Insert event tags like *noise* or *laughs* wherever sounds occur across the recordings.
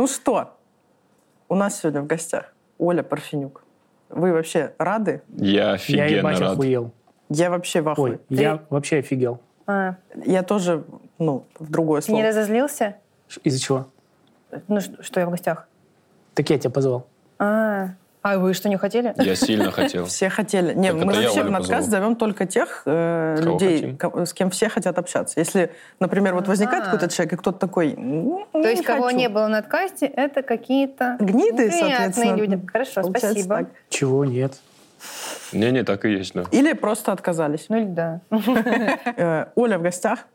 Ну что, у нас сегодня в гостях Оля Парфенюк. Вы вообще рады? Я Я офигенно ебать рад. охуел. Я вообще в ахуе. Ой, я вообще офигел. А, Я тоже, ну, в другое ты не слово. разозлился? Из-за чего? Ну, что я в гостях? Так я тебя позвал. А, а вы что, не хотели? Я сильно *laughs* хотел. Все хотели. Не, мы вообще подкаст позвал. зовем только тех э, людей, с кем все хотят общаться. Если, например, вот возникает Ага. какой-то человек, и кто-то такой... «М, То есть, не кого хочу». не было на подкасте, это какие-то Гниды, соответственно. люди. Хорошо, спасибо. Чего нет? Не-не, так и есть, да. Или просто отказались. Ну или да. *laughs* Э, Оля в гостях.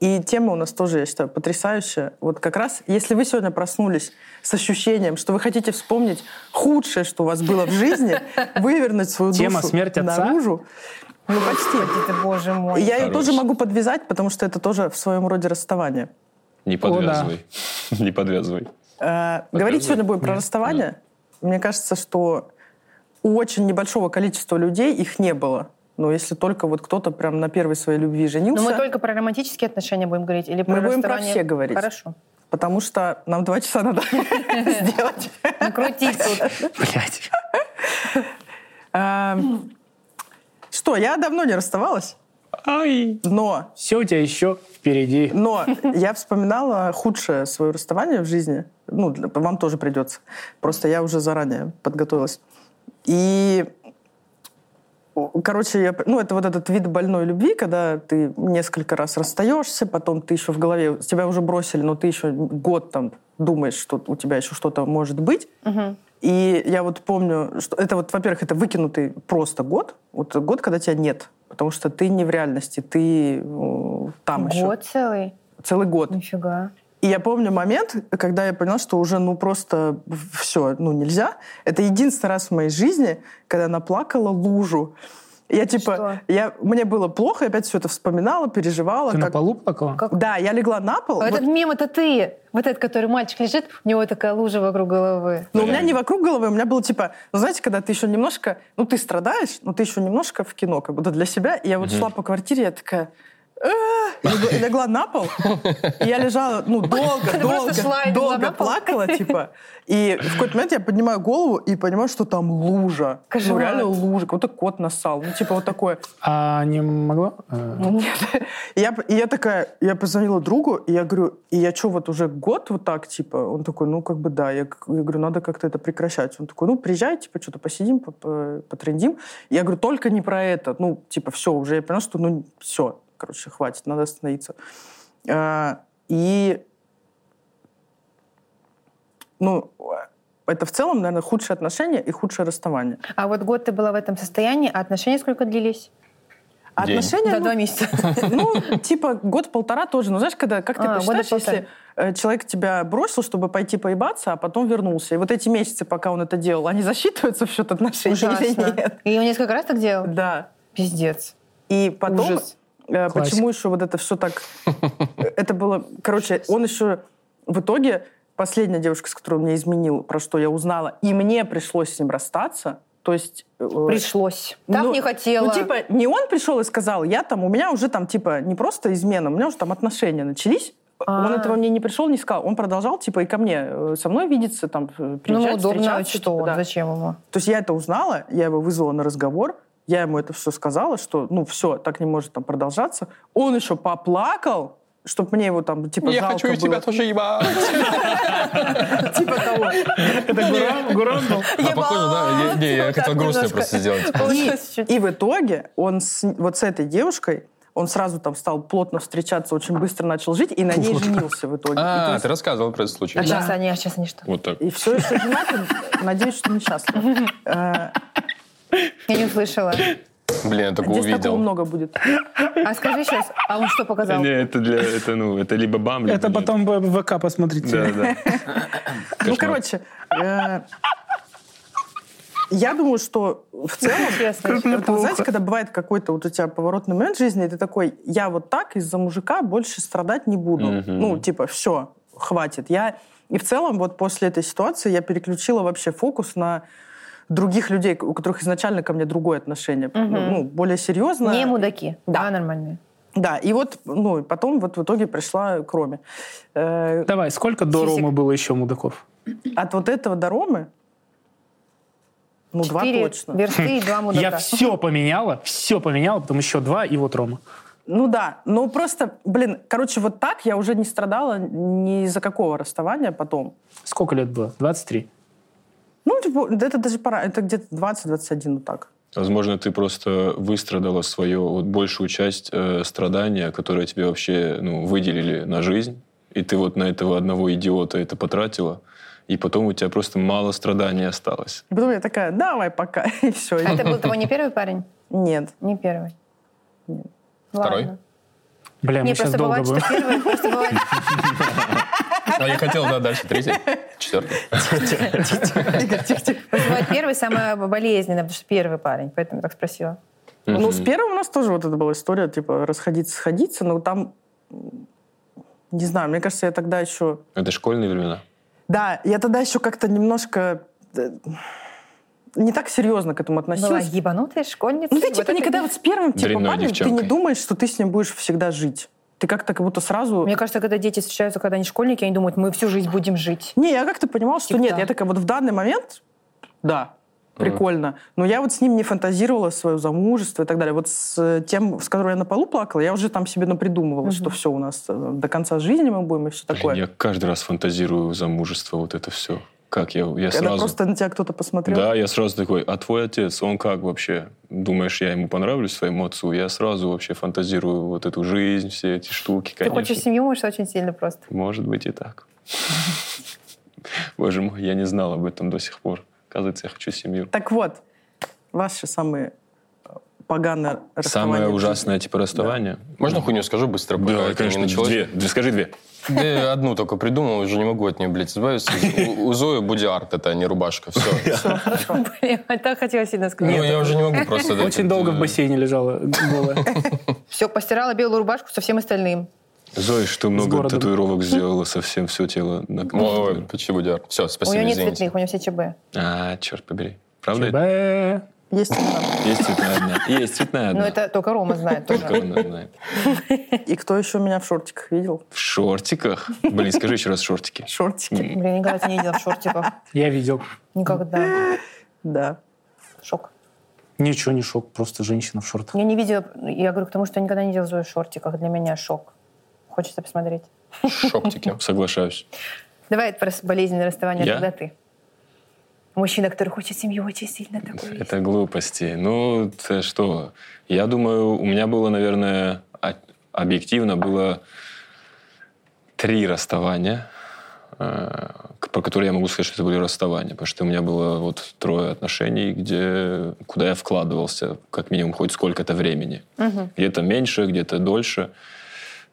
И тема у нас тоже, я считаю, потрясающая. Вот как раз, если вы сегодня проснулись с ощущением, что вы хотите вспомнить худшее, что у вас было в жизни, *laughs* вывернуть свою душу Тема «Смерть отца»? наружу, ну, почти. Ты, боже мой. Я ее тоже могу подвязать, потому что это тоже в своем роде расставание. Не О, да. подвязывай. *laughs* Не подвязывай. Э, Говорить сегодня будем про расставание. Мне кажется, что у очень небольшого количества людей их не было. Но если только вот кто-то прям на первой своей любви женился, Но мы только про романтические отношения будем говорить или про Мы будем про все говорить. Хорошо. потому что нам два часа надо *laughs* сделать. Накрутить тут. Блять. Эм, Что, я давно не расставалась, Ай. но, Все у тебя еще впереди. но я вспоминала худшее свое расставание в жизни. Ну, вам тоже придется. Просто я уже заранее подготовилась. И Короче, я, ну, это вот этот вид больной любви, когда ты несколько раз расстаешься, потом ты еще в голове, тебя уже бросили, но ты еще год там думаешь, что у тебя еще что-то может быть. Мгм. И я вот помню, что это вот, во-первых, это выкинутый просто год, вот год, когда тебя нет, потому что ты не в реальности, ты э, там еще. Год целый? Целый год. Нифига. И я помню момент, когда я поняла, что уже ну просто все, ну нельзя. Это единственный раз в моей жизни, когда я наплакала лужу. Я типа, Что? я, мне было плохо, я опять все это вспоминала, переживала. Ты на как- полу плакала? Как- Да, я легла на пол. А вот- Этот мем это ты. Вот этот, который мальчик лежит, у него такая лужа вокруг головы. Но у меня не вокруг головы, у меня было типа, ну знаете, когда ты еще немножко, ну ты страдаешь, но ты еще немножко в кино, как будто для себя. И я вот шла по квартире, я такая! И легла, и легла на пол, и я лежала, ну, долго, Ты долго, шла долго плакала, типа. И в какой-то момент я поднимаю голову и понимаю, что там лужа. Ну, реально лужа, какой-то кот нассал. Ну, типа вот такое. А не могла? Э, Нет. И я, и я такая, я позвонила другу, и я говорю, и я что, вот уже год вот так, типа? Он такой, ну, как бы да. Я, я говорю, надо как-то это прекращать. Он такой, ну, приезжай, типа, что-то посидим, по- по- потрендим. Я говорю, только не про это. Ну, типа, все, уже я поняла, что, ну, все, короче, хватит, надо остановиться. А, и, ну, это в целом, наверное, худшие отношения и худшее расставание. А вот год ты была в этом состоянии, а отношения сколько длились? А День. Отношения, Да, ну, два месяца. *laughs* Ну, типа год-полтора тоже. Ну, знаешь, когда, как ты А, посчитаешь, если э, человек тебя бросил, чтобы пойти поебаться, а потом вернулся. И вот эти месяцы, пока он это делал, они засчитываются в счет отношений или Ужасно. нет? И он несколько раз так делал? Да. Пиздец. И потом, Ужас. Э, Классика. почему еще вот это все так... *laughs* Это было... Короче, он еще в итоге... Последняя девушка, с которой он меня изменил, про что я узнала, и мне пришлось с ним расстаться. То есть... э, Пришлось. Так ну, не хотела. Ну, типа, не он пришел и сказал, я там, у меня уже там, типа, не просто измена, у меня уже там отношения начались. А. Он этого мне не пришел, не сказал. Он продолжал, типа, и ко мне э, со мной видеться, там, Ну, приезжать, удобно, встречаться, что типа, он, да. зачем ему? То есть я это узнала, я его вызвала на разговор, я ему это все сказала, что, ну, все, так не может там продолжаться. Он еще поплакал, чтобы мне его там, типа, жалко было. тоже ебать. *laughs* Типа того. Это Гурам, был? А похоже, да? Я- Не, я хотел грустно просто сделать. *laughs* И, в итоге он вот с этой девушкой, он сразу там стал плотно встречаться, очень быстро начал жить, и на ней женился в итоге. А, есть- ты рассказывал про этот случай. А сейчас они, а сейчас они что? Вот так. И все еще женат, и надеюсь, что несчастлив. *laughs* Я не услышала. Блин, я только Здесь такого увидел. много будет. А скажи сейчас, а он что показал? Не, это для, это, ну, это либо бам, либо Это нет. потом в ВК посмотрите. Да, да. Ну, короче, э, я думаю, что в целом, это, знаете, когда бывает какой-то вот у тебя поворотный момент в жизни, и ты такой, я вот так из-за мужика больше страдать не буду. Мгм. Ну, типа, все, хватит. Я и в целом вот после этой ситуации я переключила вообще фокус на других людей, у которых изначально ко мне другое отношение, Мгм. ну, более серьезное. Не мудаки. Да. Да, нормальные. Да, и вот, ну, и потом вот в итоге пришла к Роме. Э, Давай, сколько до Сисек. Ромы было еще мудаков? от вот этого до Ромы, ну, два точно. версты и два мудака. Я все поменяла, все поменяла, потом еще два, и вот Рома. Ну да, ну просто, блин, короче, вот так я уже не страдала ни из-за какого расставания потом. Сколько лет было? 23. Ну, типа, да это даже пора, это где-то 20-21, вот так. Возможно, ты просто выстрадала свое вот большую часть э, страдания, которое тебе вообще ну, выделили на жизнь, и ты вот на этого одного идиота это потратила, и потом у тебя просто мало страданий осталось. И потом я такая, давай пока, *laughs* и все. А это был твой не первый парень? Нет. Не первый. Второй? Ладно. Бля, мы Не, сейчас просто долго бывает, будем. что первый, просто бывает... *laughs* А я хотел, да, дальше. Третий, четвертый. Бывает первый самое болезненное, потому что первый парень, поэтому я так спросила. Ну, с первым у нас тоже вот это была история, типа, расходиться, сходиться, но там, не знаю, мне кажется, я тогда еще... Это школьные времена. Да, я тогда еще как-то немножко э, не так серьезно к этому Была относилась. ебанутая школьница. Ну, ты, вот типа, никогда вот с первым, типа, парнем, ты не думаешь, что ты с ним будешь всегда жить. Ты как-то как будто сразу... Мне кажется, когда дети встречаются, когда они школьники, они думают, мы всю жизнь будем жить. Не, я как-то понимала, что Типа нет. да. Я такая, вот в данный момент, да, прикольно. Но я вот с ним не фантазировала свое замужество и так далее. Вот с тем, с которым я на полу плакала, я уже там себе напридумывала, что все у нас э, до конца жизни мы будем и все такое. Блин, я каждый раз фантазирую замужество, вот это все. Как я, я Когда сразу... просто на тебя кто-то посмотрел. Да, я сразу такой, а твой отец, он как вообще? Думаешь, я ему понравлюсь, своему отцу? Я сразу вообще фантазирую вот эту жизнь, все эти штуки, Ты конечно. хочешь семью, может, очень сильно просто. Может быть и так. Боже мой, я не знал об этом до сих пор. Оказывается, я хочу семью. Так вот, ваши самые э, поганые расставания Самое ужасное типа расставание? Можно хуйню скажу быстро, Да, не конечно, началось? две. Две, Скажи две. Да я одну только придумал, уже не могу от нее, блядь, избавиться. У, у Зои будиарт, это а не рубашка, все. *laughs* Блин, так хотела сильно сказать. Ну, я уже не могу просто... да, Очень долго э, в бассейне лежала голая. *laughs* Все, постирала белую рубашку со всем остальным. Зоя, что много татуировок сделала совсем все тело. Ой, почти будиарт. Все, У спасибо, нее нет цветных, у нее все ЧБ. А, черт побери. Правда? это? Есть имена. Есть цветная одна. Есть цветная Но одна. это только Рома знает Только она знает. И кто еще меня в шортиках видел? В шортиках? Блин, скажи еще раз шортики. Шортики. Блин, никогда тебя не видела в шортиках. Я видел. Никогда. Да. Шок. Ничего не шок, просто женщина в шортах. Я не видела, я говорю к тому, что я никогда не Зою в шортиках. Для меня шок. Хочется посмотреть. Шоптики. Соглашаюсь. Давай про болезненное расставание, Я? тогда ты. Мужчина, который хочет семью очень сильно такой. есть. Это глупости. Ну, это что? Я думаю, у меня было, наверное, объективно было три расставания, э, про которые я могу сказать, что это были расставания. Потому что у меня было вот трое отношений, где, куда я вкладывался как минимум хоть сколько-то времени. Где-то меньше, где-то дольше.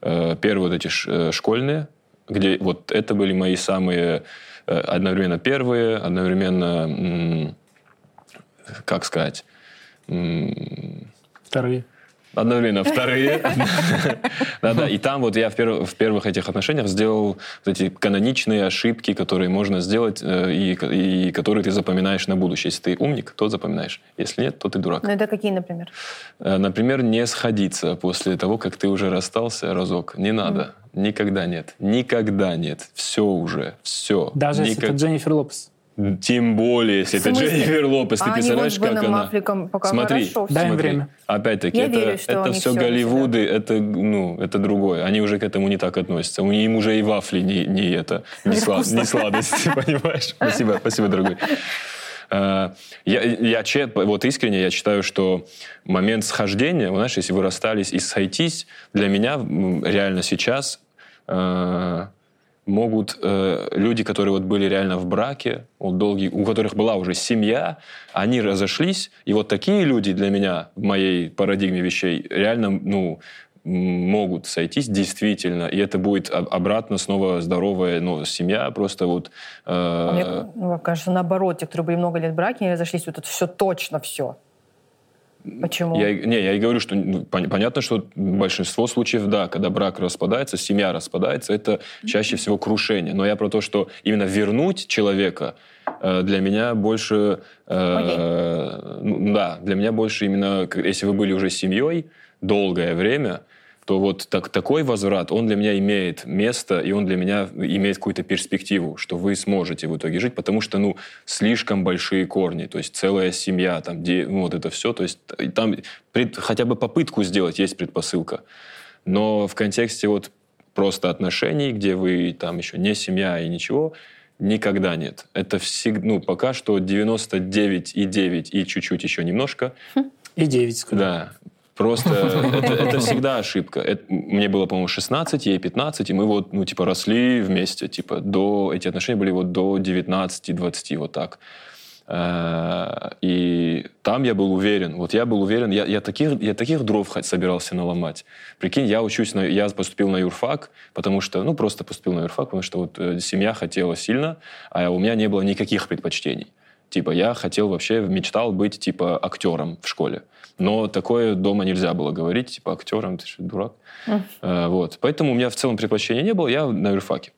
Э, Первые вот эти э, школьные, где вот это были мои самые одновременно первые, одновременно, как сказать, Вторые. Одновременно *laughs* вторые. Да-да, и там вот я в перв- в первых этих отношениях сделал вот эти каноничные ошибки, которые можно сделать, э, и и которые ты запоминаешь на будущее. Если ты умник, то запоминаешь. Если нет, то ты дурак. Ну, это какие, например? Э, Например, не сходиться после того, как ты уже расстался разок. Не надо. Никогда нет. Никогда нет. Все уже. Все. Даже если это Дженнифер Лопес. Тем более, если это? Дженнифер Лопес. Ты А представляешь, как она... Аффлеком пока Смотри, хорошо. Дай им смотри. время. Опять-таки, это, верю, это все Голливуды, это, ну, это другое. Они уже к этому не так относятся. У них уже и вафли не, не это, не, слад- не сладости, *laughs* понимаешь? Спасибо, спасибо, дорогой. Э, Я, я вот искренне я считаю, что момент схождения, знаешь, если вы расстались и сойтись, для меня реально сейчас э, могут э, люди, которые вот были реально в браке, вот долгий, у которых была уже семья, они разошлись, и вот такие люди для меня в моей парадигме вещей реально, ну, могут сойтись действительно, и это будет об- обратно снова здоровая ну, семья, просто вот... э, А Мне кажется, наоборот, те, которые были много лет в браке, они разошлись, вот это все точно все. Почему? Я, не, я и говорю, что ну, пон- понятно, что большинство случаев, да, когда брак распадается, семья распадается, это чаще всего крушение. Но я про то, что именно вернуть человека э, для меня больше... э, ну, да, для меня больше именно, если вы были уже семьей долгое время, то вот так, такой возврат, он для меня имеет место, и он для меня имеет какую-то перспективу, что вы сможете в итоге жить, потому что, ну, слишком большие корни, то есть целая семья, там, где, ну, вот это все, то есть там пред- хотя бы попытку сделать есть предпосылка. Но в контексте вот просто отношений, где вы там еще не семья и ничего, никогда нет. Это всегда, ну, пока что 99,9 и чуть-чуть еще немножко. И 9, скажу. Да. Просто *laughs* это, это всегда ошибка. Это- мне было, по-моему, 16, ей 15, и мы вот, ну, типа, росли вместе. Типа, до, эти отношения были вот до 19-20, вот так. Э, И там я был уверен, вот я был уверен, я, я, таких, я таких дров хоть собирался наломать. Прикинь, я учусь, на, я поступил на юрфак, потому что, ну, просто поступил на юрфак, потому что вот э, семья хотела сильно, а у меня не было никаких предпочтений. Типа, я хотел вообще, мечтал быть, типа, актером в школе. Но такое дома нельзя было говорить, типа, актером, ты что, дурак? Э, Вот. Поэтому у меня в целом предпочтения не было, я на юрфаке.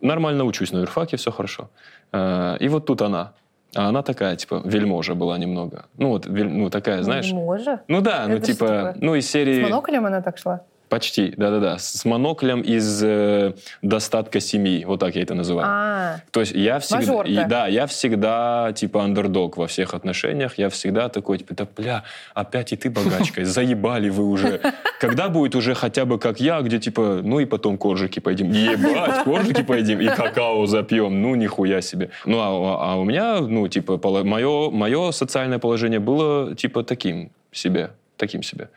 Нормально учусь на юрфаке, все хорошо. Э, И вот тут она. А она такая, типа, вельможа была немного. Ну, вот, вель- ну, такая, знаешь... Може. Ну да, ну Это что типа, такое? ну из С серии... моноклем она так шла? Почти, да-да-да. С моноклем из э, достатка семьи, вот так я это называю. А, То есть я всегда, Мажорка. и- да, я всегда типа андердог во всех отношениях. Я всегда такой, типа, да, бля, опять и ты богачка, *laughs* заебали вы уже. Когда будет уже хотя бы как я, где типа, ну и потом коржики поедим. Ебать, коржики поедим и какао запьем. Ну нихуя себе. Ну а, а у меня, ну типа, мое, мое социальное положение было типа таким себе, таким себе.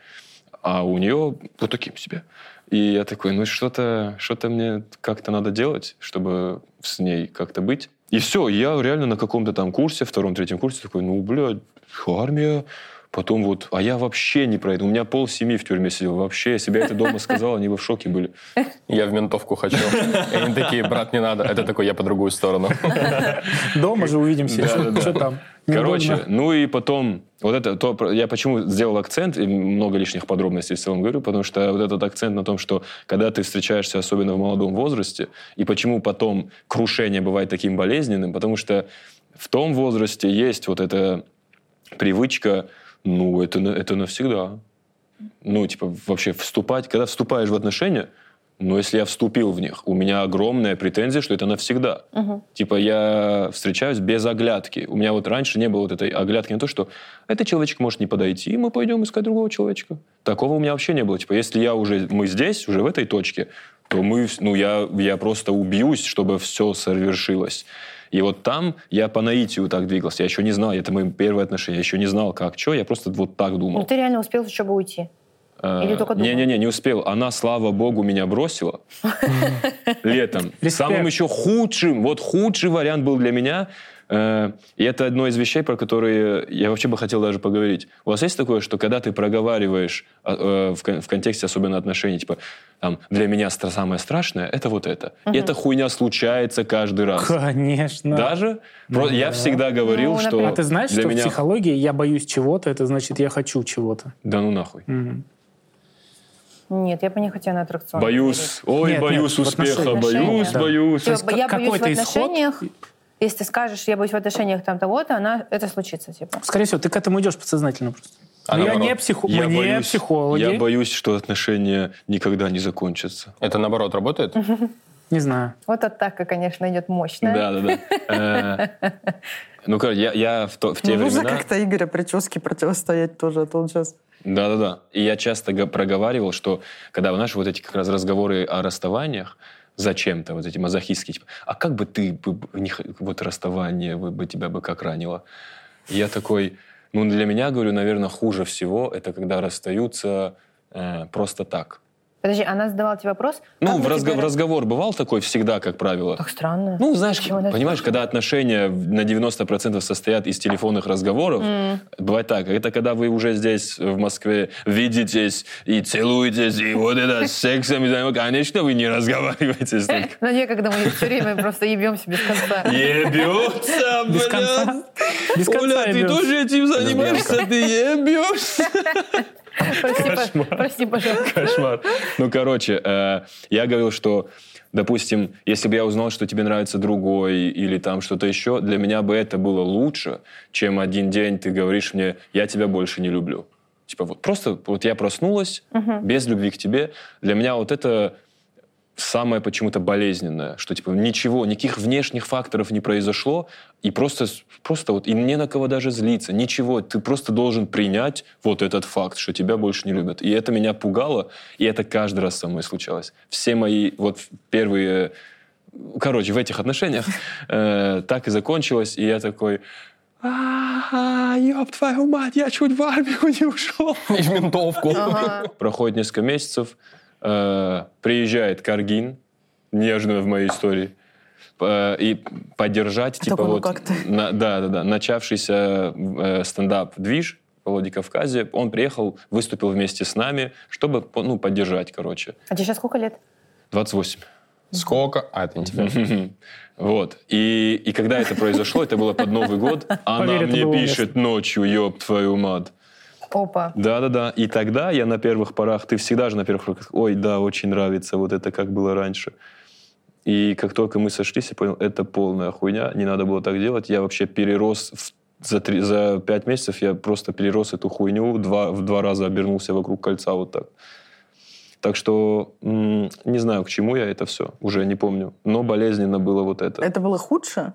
А у нее вот таким себе. И я такой, ну что-то что мне как-то надо делать, чтобы с ней как-то быть. И все, я реально на каком-то там курсе, втором-третьем курсе такой, ну, блядь, армия, потом вот, а я вообще не про это. У меня пол семьи в тюрьме сидел. Вообще, я себе это дома сказал, они бы в шоке были. Я в ментовку хочу. И они такие, брат, не надо. Это такой, я по другую сторону. Дома же увидимся. Что там? Короче, Неудобно. ну и потом, вот это, то, я почему сделал акцент, и много лишних подробностей в целом говорю, потому что вот этот акцент на том, что когда ты встречаешься, особенно в молодом возрасте, и почему потом крушение бывает таким болезненным, потому что в том возрасте есть вот эта привычка, ну, это, это навсегда. Ну, типа, вообще вступать, когда вступаешь в отношения, но если я вступил в них, у меня огромная претензия, что это навсегда. Типа я встречаюсь без оглядки. У меня вот раньше не было вот этой оглядки на то, что этот человечек может не подойти, и мы пойдем искать другого человечка. Такого у меня вообще не было. Типа если я уже, мы здесь, уже в этой точке, то мы, ну я, я просто убьюсь, чтобы все совершилось. И вот там я по наитию так двигался. Я еще не знал, это мои первые отношения. Я еще не знал, как, что. Я просто вот так ну думал. ты реально успел учебы уйти? Или только думал? Не-не-не, не успел. Она, слава богу, меня бросила *laughs* летом. Самым еще худшим, вот худший вариант был для меня. э, И это одно из вещей, про которые я вообще бы хотел даже поговорить. У вас есть такое, что когда ты проговариваешь а, э, в кон- в контексте особенно отношений, типа, там, для меня самое страшное – это вот это. И эта хуйня случается каждый раз. Конечно. Даже? Я всегда говорил, Ну, что. А ты знаешь, для что меня... в психологии я боюсь чего-то, это значит, я хочу чего-то. Да ну нахуй. Нет, я бы не хотела на аттракцион. Боюсь, ой, Нет, боюсь нет, успеха, отношениях. боюсь, Да. боюсь. То есть Типа, я боюсь в какой-то исход- отношениях. Если ты скажешь, я боюсь в отношениях там того-то, она, это случится, типа. Скорее всего, ты к этому идешь подсознательно просто. А я не, психо... Я мы не боюсь, психологи. Я боюсь, что отношения никогда не закончатся. Это наоборот работает? Не знаю. Вот атака, конечно, идет мощная. Да, да, да. Э, Ну, короче, я, в, те Ну, нужно времена... как-то Игоря прическе противостоять тоже, а то он сейчас... Да, да, да. И я часто проговаривал, что когда, знаешь, вот эти как раз разговоры о расставаниях, зачем-то, вот эти мазохистские, типа, а как бы ты, бы- бы вот расставание вы бы тебя бы как ранило? Я такой, ну, для меня, говорю, наверное, хуже всего, это когда расстаются э, просто так. Подожди, она задавала тебе вопрос? Ну, в, разго- тебе- в разговор бывал такой всегда, как правило. Так странно. Ну, знаешь, Почему понимаешь, когда отношения на 90% состоят из телефонных разговоров, бывает так. Это когда вы уже здесь, в Москве, видитесь и целуетесь, и вот это с сексом, конечно, вы не разговариваете столько. Ну, некогда мы все время просто ебемся без конца. Ебется, Без конца. блядь! Без конца Оля, ты тоже этим занимаешься? Ты ебешься? *laughs* Прости, по- прости, пожалуйста. Кошмар. Ну, короче, э, я говорил, что, допустим, если бы я узнал, что тебе нравится другой или там что-то еще, для меня бы это было лучше, чем один день ты говоришь мне, я тебя больше не люблю. Типа вот просто вот я проснулась без любви к тебе. Для меня вот это самое почему-то болезненное, что типа ничего, никаких внешних факторов не произошло, и просто, просто вот, и не на кого даже злиться, ничего, ты просто должен принять вот этот факт, что тебя больше не любят. И это меня пугало, и это каждый раз со мной случалось. Все мои вот первые, короче, в этих отношениях э, так и закончилось, и я такой, а, ёб твою мать, я чуть в армию не ушел. *laughs* И в ментовку. Проходит несколько месяцев, э, приезжает Каргин, неожиданно в моей истории, э, и поддержать, типа такой, ну вот, *laughs* на- да, да, да, начавшийся э, стендап-движ в Владикавказе, он приехал, выступил вместе с нами, чтобы, ну, поддержать, короче. А тебе сейчас сколько лет? 28. Сколько? А, это не тебе. *laughs* Вот. И, и когда это произошло, это было под Новый год, *laughs* она Поверь, мне пишет ночью, ёб твою мать. Опа. Да-да-да. И тогда я на первых порах, ты всегда же на первых порах, ой, да, очень нравится, вот это как было раньше. И как только мы сошлись, я понял, это полная хуйня, не надо было так делать. Я вообще перерос в- за, три, за пять месяцев, я просто перерос эту хуйню, два, в два раза обернулся вокруг кольца вот так. Так что не знаю, к чему я это все, уже не помню. Но болезненно было вот это. Это было худше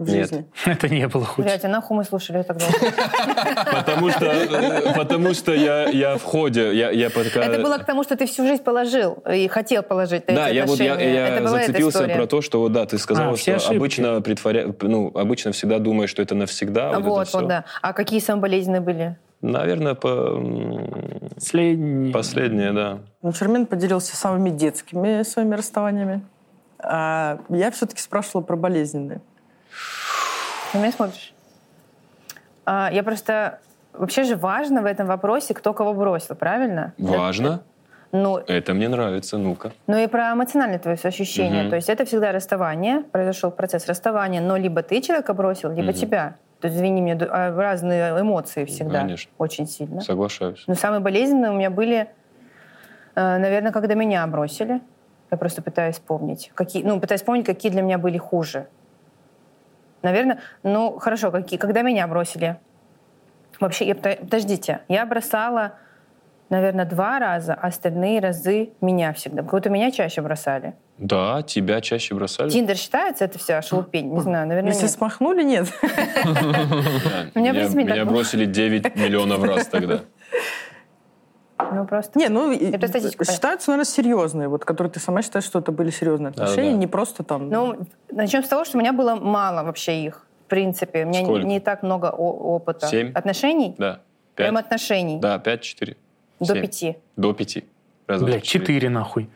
в Нет. жизни? *laughs* Это не было хуже. Блядь, а нахуй мы слушали тогда? *laughs* Потому что, э, потому что я, я в ходе, я, я пока... Это было к тому, что ты всю жизнь положил и хотел положить Да, я вот я, я зацепился про то, что вот да, ты сказала, А, что ошибки. обычно притворя... ну, обычно всегда думаешь, что это навсегда. А вот, Вот, это всё. вот, да. А какие самые болезненные были? Наверное, по... м, Последний. последнее, да. Ну, Чермен поделился самыми детскими своими расставаниями. А я все-таки спрашивала про болезненные. На меня смотришь? А, я просто... Вообще же важно в этом вопросе, кто кого бросил, правильно? Важно. Ну, Это мне нравится, ну-ка. Ну и про эмоциональные твои ощущения. Мгм. То есть это всегда расставание, произошел процесс расставания, но либо ты человека бросил, либо Мгм. тебя. То есть, извини меня, а, разные эмоции всегда. Конечно. Очень сильно. Соглашаюсь. Но самые болезненные у меня были, э, наверное, когда меня бросили. Я просто пытаюсь вспомнить. Какие, ну, пытаюсь вспомнить, какие для меня были хуже. Наверное, ну, хорошо, какие, когда меня бросили. Вообще, я, подо- подождите, я бросала, наверное, два раза, а остальные разы меня всегда. Кого-то меня чаще бросали. Да, тебя чаще бросали. Тиндер считается это вся шелупень? Не знаю, наверное, Если нет. смахнули, нет. *laughs* Меня, бросили 9 миллионов раз тогда. Ну, просто... Не, ну, Это статистика. считаются, наверное, серьезные, вот, которые ты сама считаешь, что это были серьезные отношения, не просто там... Ну, начнем с того, что у меня было мало вообще их. В принципе, у меня Сколько? не так много опыта. Семь? Отношений? Да. Прям Пять. отношений. Да, 5-4. До пяти. До 5. Раз, три, четыре. нахуй.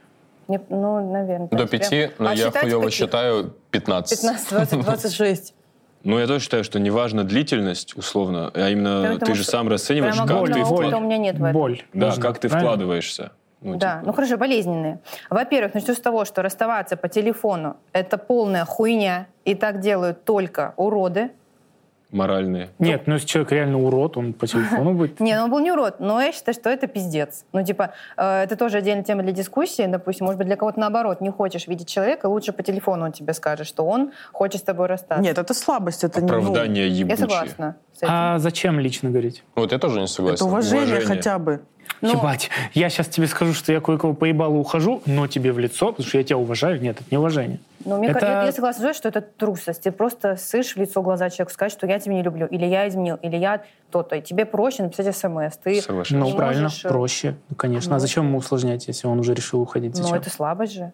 Не- ну, наверное. До пяти, но я хуево считаю 15. 15, 20, 26. Ну, я тоже считаю, что не важно длительность, условно, а именно Прям ты потому же сам расцениваешь, как боль, ты, но вкла- опыта у меня нет в этом. Боль. да, нужна, как ты правильно? вкладываешься. Ну, Да, типа, ну хорошо, болезненные. Во-первых, начну с того, что расставаться по телефону – это полная хуйня, и так делают только уроды. Моральные. Нет, ну если человек реально урод, он по телефону *laughs* будет. Не, ну он был не урод, но я считаю, что это пиздец. Ну, типа, э, это тоже отдельная тема для дискуссии. Допустим, может быть, для кого-то наоборот, не хочешь видеть человека, лучше по телефону он тебе скажет, что он хочет с тобой расстаться. Нет, это слабость, это не... ну, Оправдание я ебучие. согласна с этим. А зачем лично говорить? Вот я тоже не это согласен. уважение, Уважение. хотя бы. Ну, Ебать, я сейчас тебе скажу, что я кое-кого поебал и ухожу, но тебе в лицо, потому что я тебя уважаю. Нет, это не уважение. Ну, мне Это- я, я согласна что это трусость. Ты просто сышь в лицо глаза человеку, сказать, что я тебя не люблю, или я изменил, или я то-то. И тебе проще написать смс. Ты, Соглашаюсь. Ну, правильно, можешь, э, проще. Ну, конечно. ну. А зачем ему усложнять, если он уже решил уходить? ну, Зачем? это слабость же.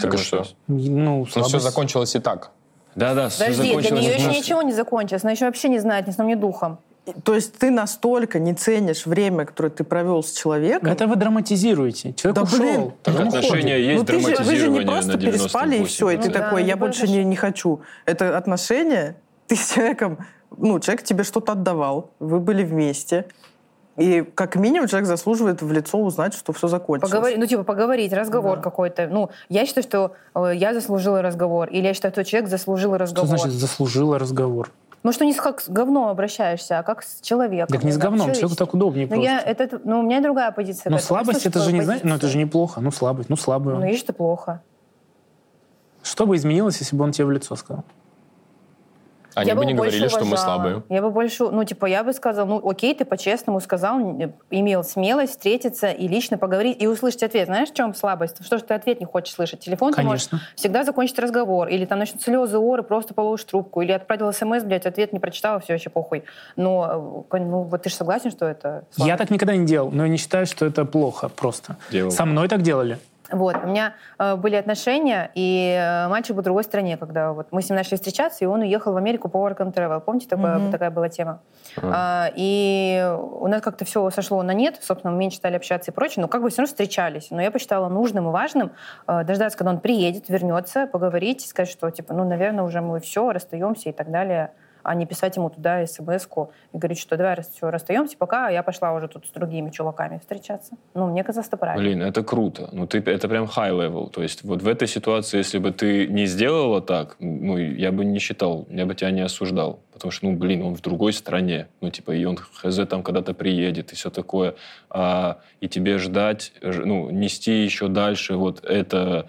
Так что? Ну, Ну, все слабость. закончилось и так. Да-да, все Подожди, для закончилось. нее еще Ну, ничего не закончилось. Она еще вообще не знает ни сном, ни духом. То есть ты настолько не ценишь время, которое ты провел с человеком. Это вы драматизируете. Человек Да, ушел. блин. так Отношения уходит. есть ну, ты же, вы же не драматизирование просто переспали и все, и ты да, такой, я больше не, не хочу. Это отношения, *laughs* ты с человеком, ну, человек тебе что-то отдавал, вы были вместе, и как минимум человек заслуживает в лицо узнать, что все закончилось. Поговори- ну, типа, поговорить, разговор Да. какой-то. Ну, я считаю, что э, я заслужила разговор. Или я считаю, что человек заслужил Что разговор. значит заслужила разговор? Ну, что не с- как с говном обращаешься, а как с человеком. Так не с говном, человечески. человеку так удобнее Ну, я, просто. это, ну, у меня другая позиция. Но этому. слабость это же не знаю, ну это же неплохо. Ну слабость, ну слабый Ну, видишь, это плохо. Что бы изменилось, если бы он тебе в лицо сказал? Они Я бы не говорили, что мы уважала. слабые. Я бы больше, ну, типа, я бы сказала, ну, окей, ты по-честному сказал, н- имел смелость встретиться и лично поговорить, и услышать ответ. Знаешь, в чем слабость? Что ж ты ответ не хочешь слышать? Телефон ты можешь Конечно. всегда закончить разговор, или там начнут слезы, оры, просто положишь трубку, или отправил смс, блядь, ответ не прочитала, все, вообще похуй. Но, э, ну, вот ты же согласен, что это Я слабость? так никогда не делал, но я не считаю, что это плохо просто. Делал. Со мной так делали. Вот, у меня э, были отношения, и э, мальчик был в другой стране, когда вот мы с ним начали встречаться, и он уехал в Америку по work and travel. Помните, такое- Мгм. такая была тема? А, и у нас как-то все сошло на нет, собственно, мы меньше стали общаться и прочее, но как бы все равно встречались. Но я посчитала нужным и важным э, дождаться, когда он приедет, вернется, поговорить, сказать, что, типа, ну, наверное, уже мы все, расстаемся и так далее а не писать ему туда смс-ку и говорить, что давай все, расстаемся, пока я пошла уже тут с другими чуваками встречаться. Ну, мне казалось, это правильно. Блин, это круто. Ну, ты, это прям high level. То есть вот в этой ситуации, если бы ты не сделала так, ну, я бы не считал, я бы тебя не осуждал. Потому что, ну, блин, он в другой стране. Ну, типа, и он хз там когда-то приедет, и все такое. А, и тебе ждать, ну, нести еще дальше вот это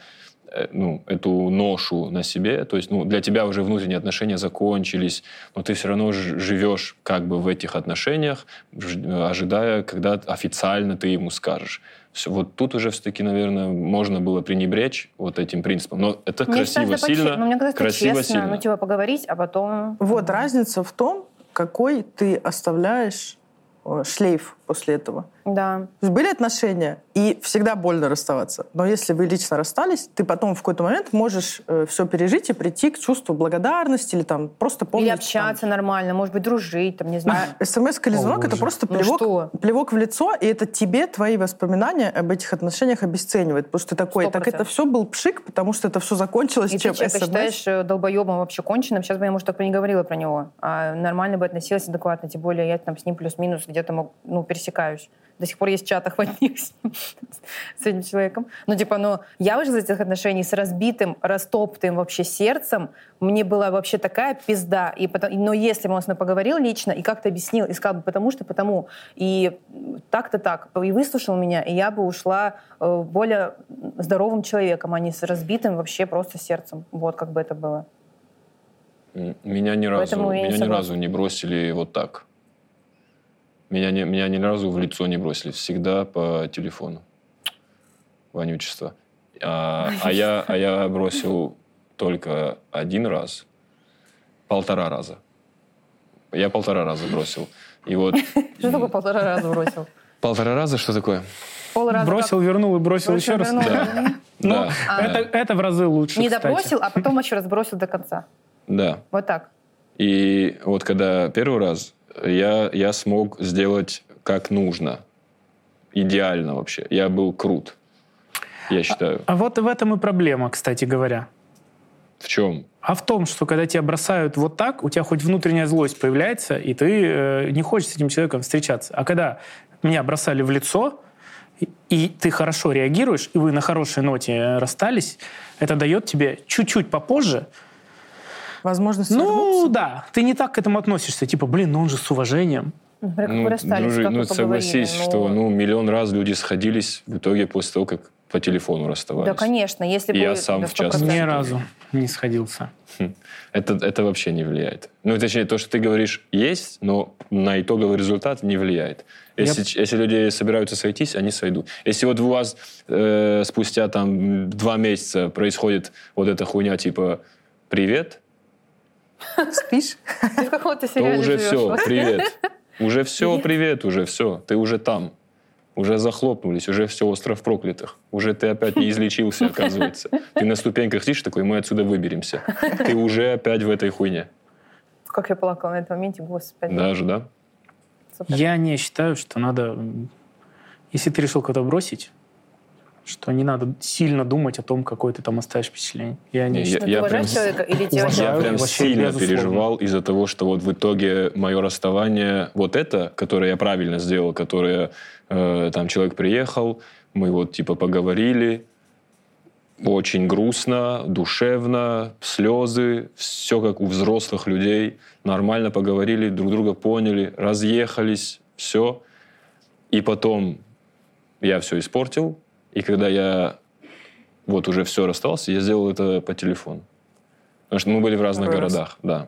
ну, эту ношу на себе, то есть, ну, для тебя уже внутренние отношения закончились, но ты все равно живешь как бы в этих отношениях, ожидая, когда официально ты ему скажешь. Всё, вот тут уже все-таки, наверное, можно было пренебречь вот этим принципом. Но это Мне красиво, кажется, сильно. почти- ну, мне кажется, красиво, честно. сильно. Ну, типа, поговорить, а потом... Вот разница в том, какой ты оставляешь э, шлейф после этого. Да. Были отношения, и всегда больно расставаться. Но если вы лично расстались, ты потом в какой-то момент можешь все пережить и прийти к чувству благодарности или там просто помнить. Или общаться нормально, может быть, дружить, там, не знаю. *laughs* СМС или звонок это просто Ну плевок, что? плевок в лицо, и это тебе твои воспоминания об этих отношениях обесценивает. Потому что ты такой, Сто так это все был пшик, потому что это все закончилось, И ты чем человека СМС. считаешь э, долбоебом вообще конченным, сейчас бы я, может, так бы не говорила про него, а нормально бы относилась адекватно, тем более я там с ним плюс-минус где-то мог, ну, пересекаюсь. До сих пор есть в чатах *laughs* одних с, ним, с этим человеком. Ну, типа, ну, я вышла из этих отношений с разбитым, растоптым вообще сердцем. Мне была вообще такая пизда. И потом, но если бы он с мной поговорил лично и как-то объяснил, и сказал бы, потому что, потому, и так-то так, и выслушал меня, и я бы ушла э, более здоровым человеком, а не с разбитым вообще просто сердцем. Вот как бы это было. Меня ни разу, меня ни разу не бросили вот так. Меня, не, меня ни разу в лицо не бросили. Всегда по телефону. Вонючество. А, а я, а я бросил только один раз. Полтора раза. Я полтора раза бросил. И вот Что такое полтора раза бросил? полтора раза что такое? Пол раза Бросил, вернул и бросил Бросил, еще раз. вернул. Да. Ну, Да, это, да, это в разы лучше, Не кстати. добросил, а потом еще раз бросил до конца. да. Вот так. И вот когда первый раз, я, я смог сделать как нужно. Идеально вообще. Я был крут. Я считаю. А вот в этом и проблема, кстати говоря. В чем? А в том, что когда тебя бросают вот так, у тебя хоть внутренняя злость появляется, и ты э, не хочешь с этим человеком встречаться. А когда меня бросали в лицо, и, и ты хорошо реагируешь, и вы на хорошей ноте э, расстались, это дает тебе чуть-чуть попозже. Возможность Ну вернуться. да, ты не так к этому относишься. Типа, блин, ну он же с уважением. Ну, дружи, ну согласись, Ну, что ну, миллион раз люди сходились в итоге после того, как по телефону расставались. Да, конечно, если бы... Я сам в частности. 100%. Ни разу не сходился. Это, это вообще не влияет. Ну, точнее, то, что ты говоришь, есть, но на итоговый результат не влияет. Если, ч- если люди собираются сойтись, они сойдут. Если вот у вас э, спустя там два месяца происходит вот эта хуйня типа «Привет», Спишь? Ты в каком-то то сериале уже все, привет. Уже все, привет, уже все. Ты уже там. Уже захлопнулись, уже все, остров проклятых. Уже ты опять не излечился, оказывается. Ты на ступеньках сидишь такой, мы отсюда выберемся. Ты уже опять в этой хуйне. Как я плакала на этом моменте, господи. Даже, да? Супер. Я не считаю, что надо... Если ты решил кого-то бросить, что не надо сильно думать о том, какое ты там оставишь впечатление. Я не Не, я уважаешь прям- человека или Уважаю. Я прям вообще, сильно безусловно. переживал из-за того, что вот в итоге мое расставание, вот это, которое я правильно сделал, которое э, там человек приехал, мы вот типа поговорили, очень грустно, душевно, слезы, все как у взрослых людей, нормально поговорили, друг друга поняли, разъехались, все. И потом я все испортил, и когда я вот уже все расстался, я сделал это по телефону. Потому что мы были в разных Раз. городах, да.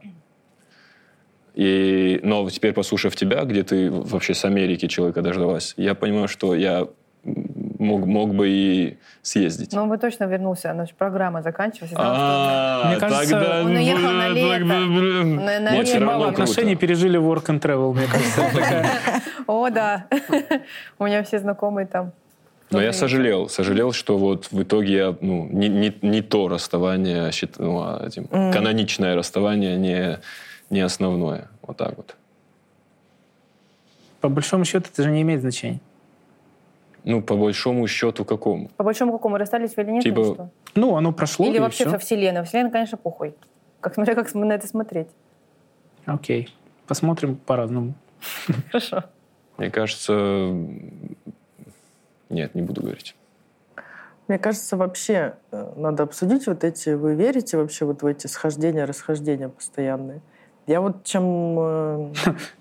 И, но теперь, послушав тебя, где ты вообще с Америки человека дождалась, я понимаю, что я мог, мог бы и съездить. Ну, он бы точно вернулся, она же программа заканчивалась. А, Мне кажется, тогда- он уехал на лето. На- равно Мало отношений пережили work and travel, мне кажется. *laughs* О, да. *laughs* У меня все знакомые там. Но я сожалел, сожалел, что вот в итоге я, ну, не, не, не то расставание, счит- ну, а этим, каноничное расставание, не, не основное. Вот так вот. По большому счету, это же не имеет значения. Ну, по большому счету, какому? По большому какому расстались вы или нет? Типа, или что? Ну, оно прошло, Или и вообще всё. со вселенной. Вселенная, конечно, похуй. Как смотря как на это смотреть. Окей. Посмотрим по-разному. Хорошо. Мне кажется, нет, не буду говорить. Мне кажется, вообще э, надо обсудить вот эти... Вы верите вообще вот в эти схождения, расхождения постоянные? Я вот чем... э,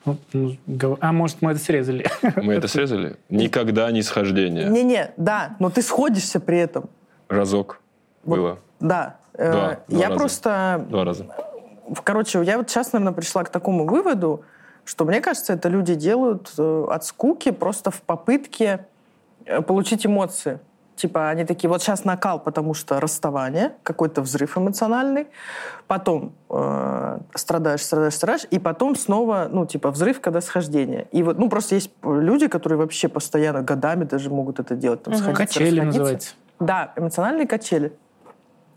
*laughs* Ну, А может, мы это срезали? *laughs* Мы это срезали? Никогда не схождение. Не-не, да, но ты сходишься при этом. Разок Вот. было. Да. Э, Два- два я раза. просто... Два раза. В- Короче, я вот сейчас, наверное, пришла к такому выводу, что, мне кажется, это люди делают от скуки просто в попытке получить эмоции. Типа они такие, вот сейчас накал, потому что расставание, какой-то взрыв эмоциональный, потом э, страдаешь, страдаешь, страдаешь, и потом снова, ну, типа, взрыв, когда схождение. И вот, ну, просто есть люди, которые вообще постоянно, годами даже могут это делать. Там, сходиться, Качели расходиться. называется. Да, эмоциональные качели.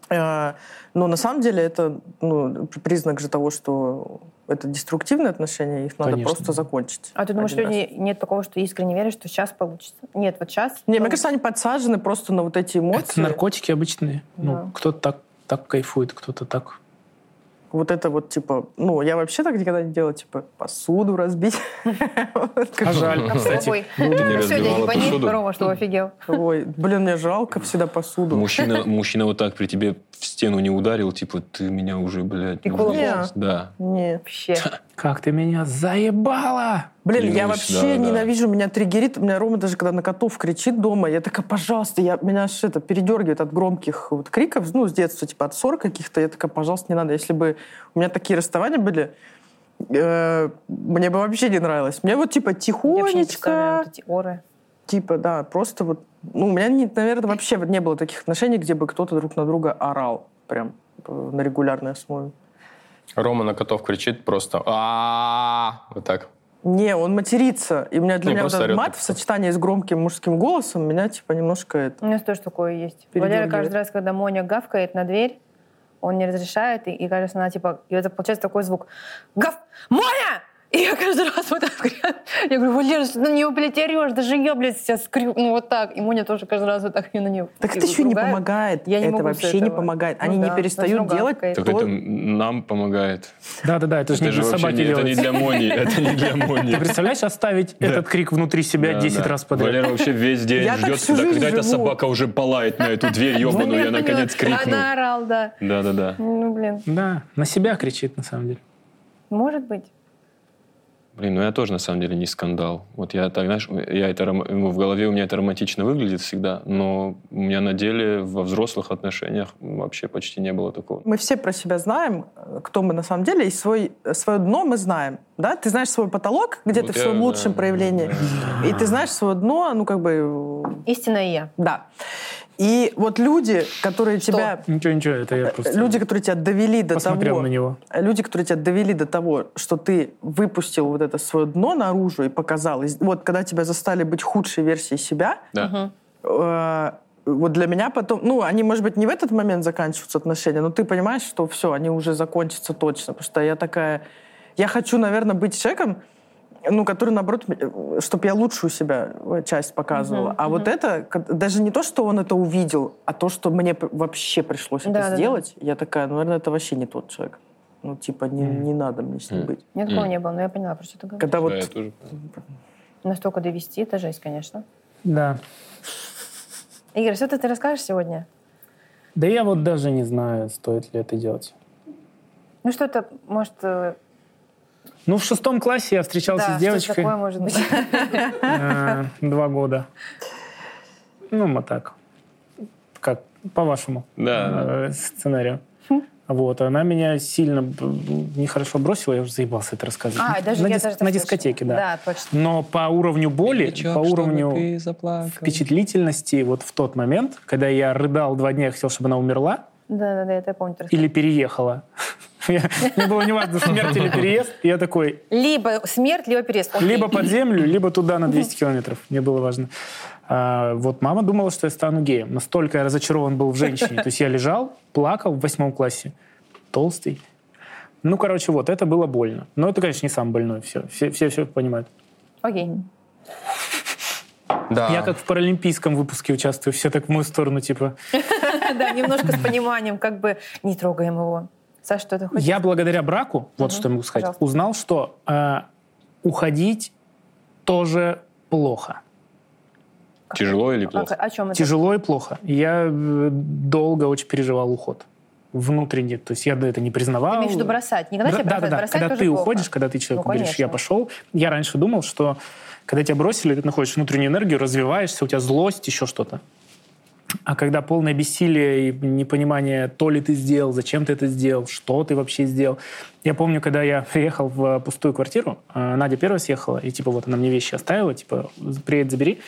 Э, Но на самом деле это ну, признак же того, что это деструктивные отношения, их надо Конечно. просто закончить. А ты думаешь, один раз. люди нет такого, что искренне верят, что сейчас получится? Нет, вот сейчас. Не, мне кажется, они подсажены просто на вот эти эмоции. Это наркотики обычные. Да. Ну, кто-то так, так кайфует, кто-то так. Вот это вот, типа, ну, я вообще так никогда не делала, типа, посуду разбить. *laughs* А жаль, кстати. Ну, сегодня разбивала не пони? Рома, что офигел. Ой, блин, мне жалко всегда посуду. Мужчина вот так при тебе в стену не ударил, типа, ты меня уже, блядь... И ну, кулаком. здесь». Да. Не. Вообще. Как ты меня заебала! Блин, я Клянусь, вообще да, да. ненавижу, меня триггерит. У меня Рома даже когда на котов кричит дома, я такая, пожалуйста, я, меня аж это передергивает от громких вот криков, ну, с детства, типа от ссор каких-то. Я такая, пожалуйста, не надо. Если бы у меня такие расставания были, э, мне бы вообще не нравилось. Мне вот типа Я не тихонечко, вот эти оры. типа, да, просто вот, ну, у меня, не- наверное, вообще вот не было таких отношений, где бы кто-то друг на друга орал прям э, на регулярной основе. Рома на котов кричит просто а Вот так. Не, он матерится. И у меня для Не, меня этот мат в сочетании с громким мужским голосом меня типа немножко это... У нас тоже такое есть. Валера каждый раз, когда Моня гавкает на дверь, он не разрешает, и, и кажется, она типа... И это получается такой звук. Гав! Моня! И я каждый раз вот так Я говорю, Валера, что ты на нее, блядь, орешь? Даже я, блядь, сейчас скрю... Ну вот так. И Моня тоже каждый раз вот так и на нее. Так это еще не помогает. Я не это могу вообще не помогает. Ну Они да, не перестают значит, делать гавкает. Так то... это нам помогает. Да-да-да, это же не для собаки не, это не для Мони. *laughs* Это не для Мони. Ты представляешь, оставить этот крик внутри себя Да, 10 да. раз подряд? Валера вообще весь день ждет, когда, эта собака уже полает на эту дверь ебаную, я наконец крикну. Она орал, да. Да-да-да. Ну, блин. Да, на себя кричит, на самом деле. Может быть. Блин, ну я тоже на самом деле не скандал. Вот я так, знаешь, я это, в голове у меня это романтично выглядит всегда, но у меня на деле во взрослых отношениях вообще почти не было такого. Мы все про себя знаем, э, кто мы на самом деле, и свой, свое дно мы знаем. Да? Ты знаешь свой потолок, где Вот ты в я, своем да, лучшем проявлении, и ты знаешь свое дно, ну как бы, э, Истинное я. да. И вот люди, которые тебя... Ничего, ничего, это я просто Люди, которые тебя довели до посмотрел того... на него. Люди, которые тебя довели до того, что ты выпустил вот это свое дно наружу и показал. И вот когда тебя застали быть худшей версией себя, Да. э, вот для меня потом, ну, они, может быть, не в этот момент заканчиваются отношения, но ты понимаешь, что все, они уже закончатся точно. Потому что я такая... Я хочу, наверное, быть человеком, ну, который, наоборот, чтобы я лучшую себя э, часть показывала. а вот это, даже не то, что он это увидел, а то, что мне вообще пришлось это Да-да-да. сделать, я такая, ну, наверное, это вообще не тот человек. Ну, типа, не, не надо мне с ним быть. У меня такого Мгм. не было, но я поняла, про что ты говоришь. Когда вот... Да, я тоже. Настолько довести, это жесть, конечно. Да. Игорь, что ты, ты расскажешь сегодня? Да я вот даже не знаю, стоит ли это делать. Ну что-то, может, э, Ну, в шестом классе я встречался да, с что девочкой такое может быть. э, два года. Ну, мы так. Как, по вашему Да. э, сценарию. Вот, она меня сильно нехорошо бросила, я уже заебался это рассказывать. А, даже на, я дис- даже на слышала. дискотеке, да. Да, точно. Но по уровню боли, по уровню впечатлительности, вот в тот момент, когда я рыдал два дня, я хотел, чтобы она умерла Да, да, да, это я помню. или переехала. Мне было неважно, смерть или переезд. Я такой, Либо смерть, либо переезд. Окей. либо под землю, либо туда на 200 километров. Мне было важно. А, вот мама думала, что я стану геем. Настолько я разочарован был в женщине. То есть я лежал, плакал в восьмом классе. Толстый. Ну, короче, вот, это было больно. Но это, конечно, не сам больной. Все, все, все, все понимают. Окей. Да. Я как в паралимпийском выпуске участвую. Все так в мою сторону, типа. *laughs* Да, немножко с пониманием, как бы не трогаем его. Саша, что ты хочешь? Я благодаря браку, вот Мгм, что я могу сказать, пожалуйста. узнал, что э, уходить тоже плохо. Тяжело или А, плохо? о чем это? Тяжело и плохо. Я э, долго очень переживал уход. Внутренне. То есть я до этого не признавал. Ты имеешь в виду бросать? Не когда Бра- тебя да, да, да. бросать Когда ты плохо. уходишь, когда ты человеку Ну, говоришь, я пошел. Я раньше думал, что когда тебя бросили, ты находишь внутреннюю энергию, развиваешься, у тебя злость, еще что-то. А когда полное бессилие и непонимание, то ли ты сделал, зачем ты это сделал, что ты вообще сделал. Я помню, когда я *laughs* приехал в пустую квартиру, э, Надя первая съехала, и типа вот она мне вещи оставила, типа приедь, забери.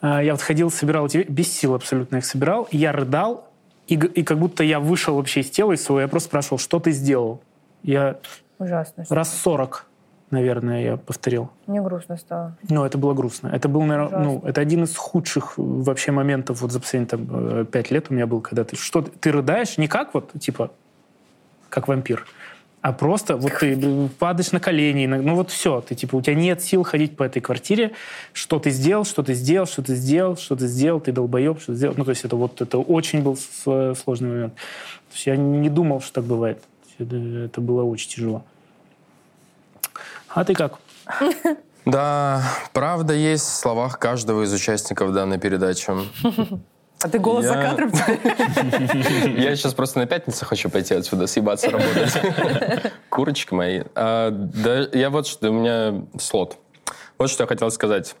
А, Я вот ходил, собирал эти без сил абсолютно их собирал, и я рыдал, и, и как будто я вышел вообще из тела из своего, я просто спрашивал, что ты сделал? Я Ужасно. раз 40, наверное, я повторил. Мне грустно стало. Ну, это было грустно. Это был, наверное, Ужасно. ну, это один из худших э, вообще моментов вот за последние там, э, пять лет у меня был, когда ты что ты рыдаешь не как вот типа как вампир, а просто вот ты э, падаешь на колени, ну вот все, ты типа у тебя нет сил ходить по этой квартире, что ты сделал, что ты сделал, что ты сделал, что ты сделал, ты долбоеб, что ты сделал. Ну то есть это вот это очень был сложный момент. То есть я не думал, что так бывает. Это, это было очень тяжело. А ты как? Да, правда есть в словах каждого из участников данной передачи. А ты голос за Я- кадром теперь? *laughs* Я сейчас просто на пятницу хочу пойти отсюда, съебаться работать. *laughs* Курочки мои. А, да, я вот что, у меня слот. Вот что я хотел сказать.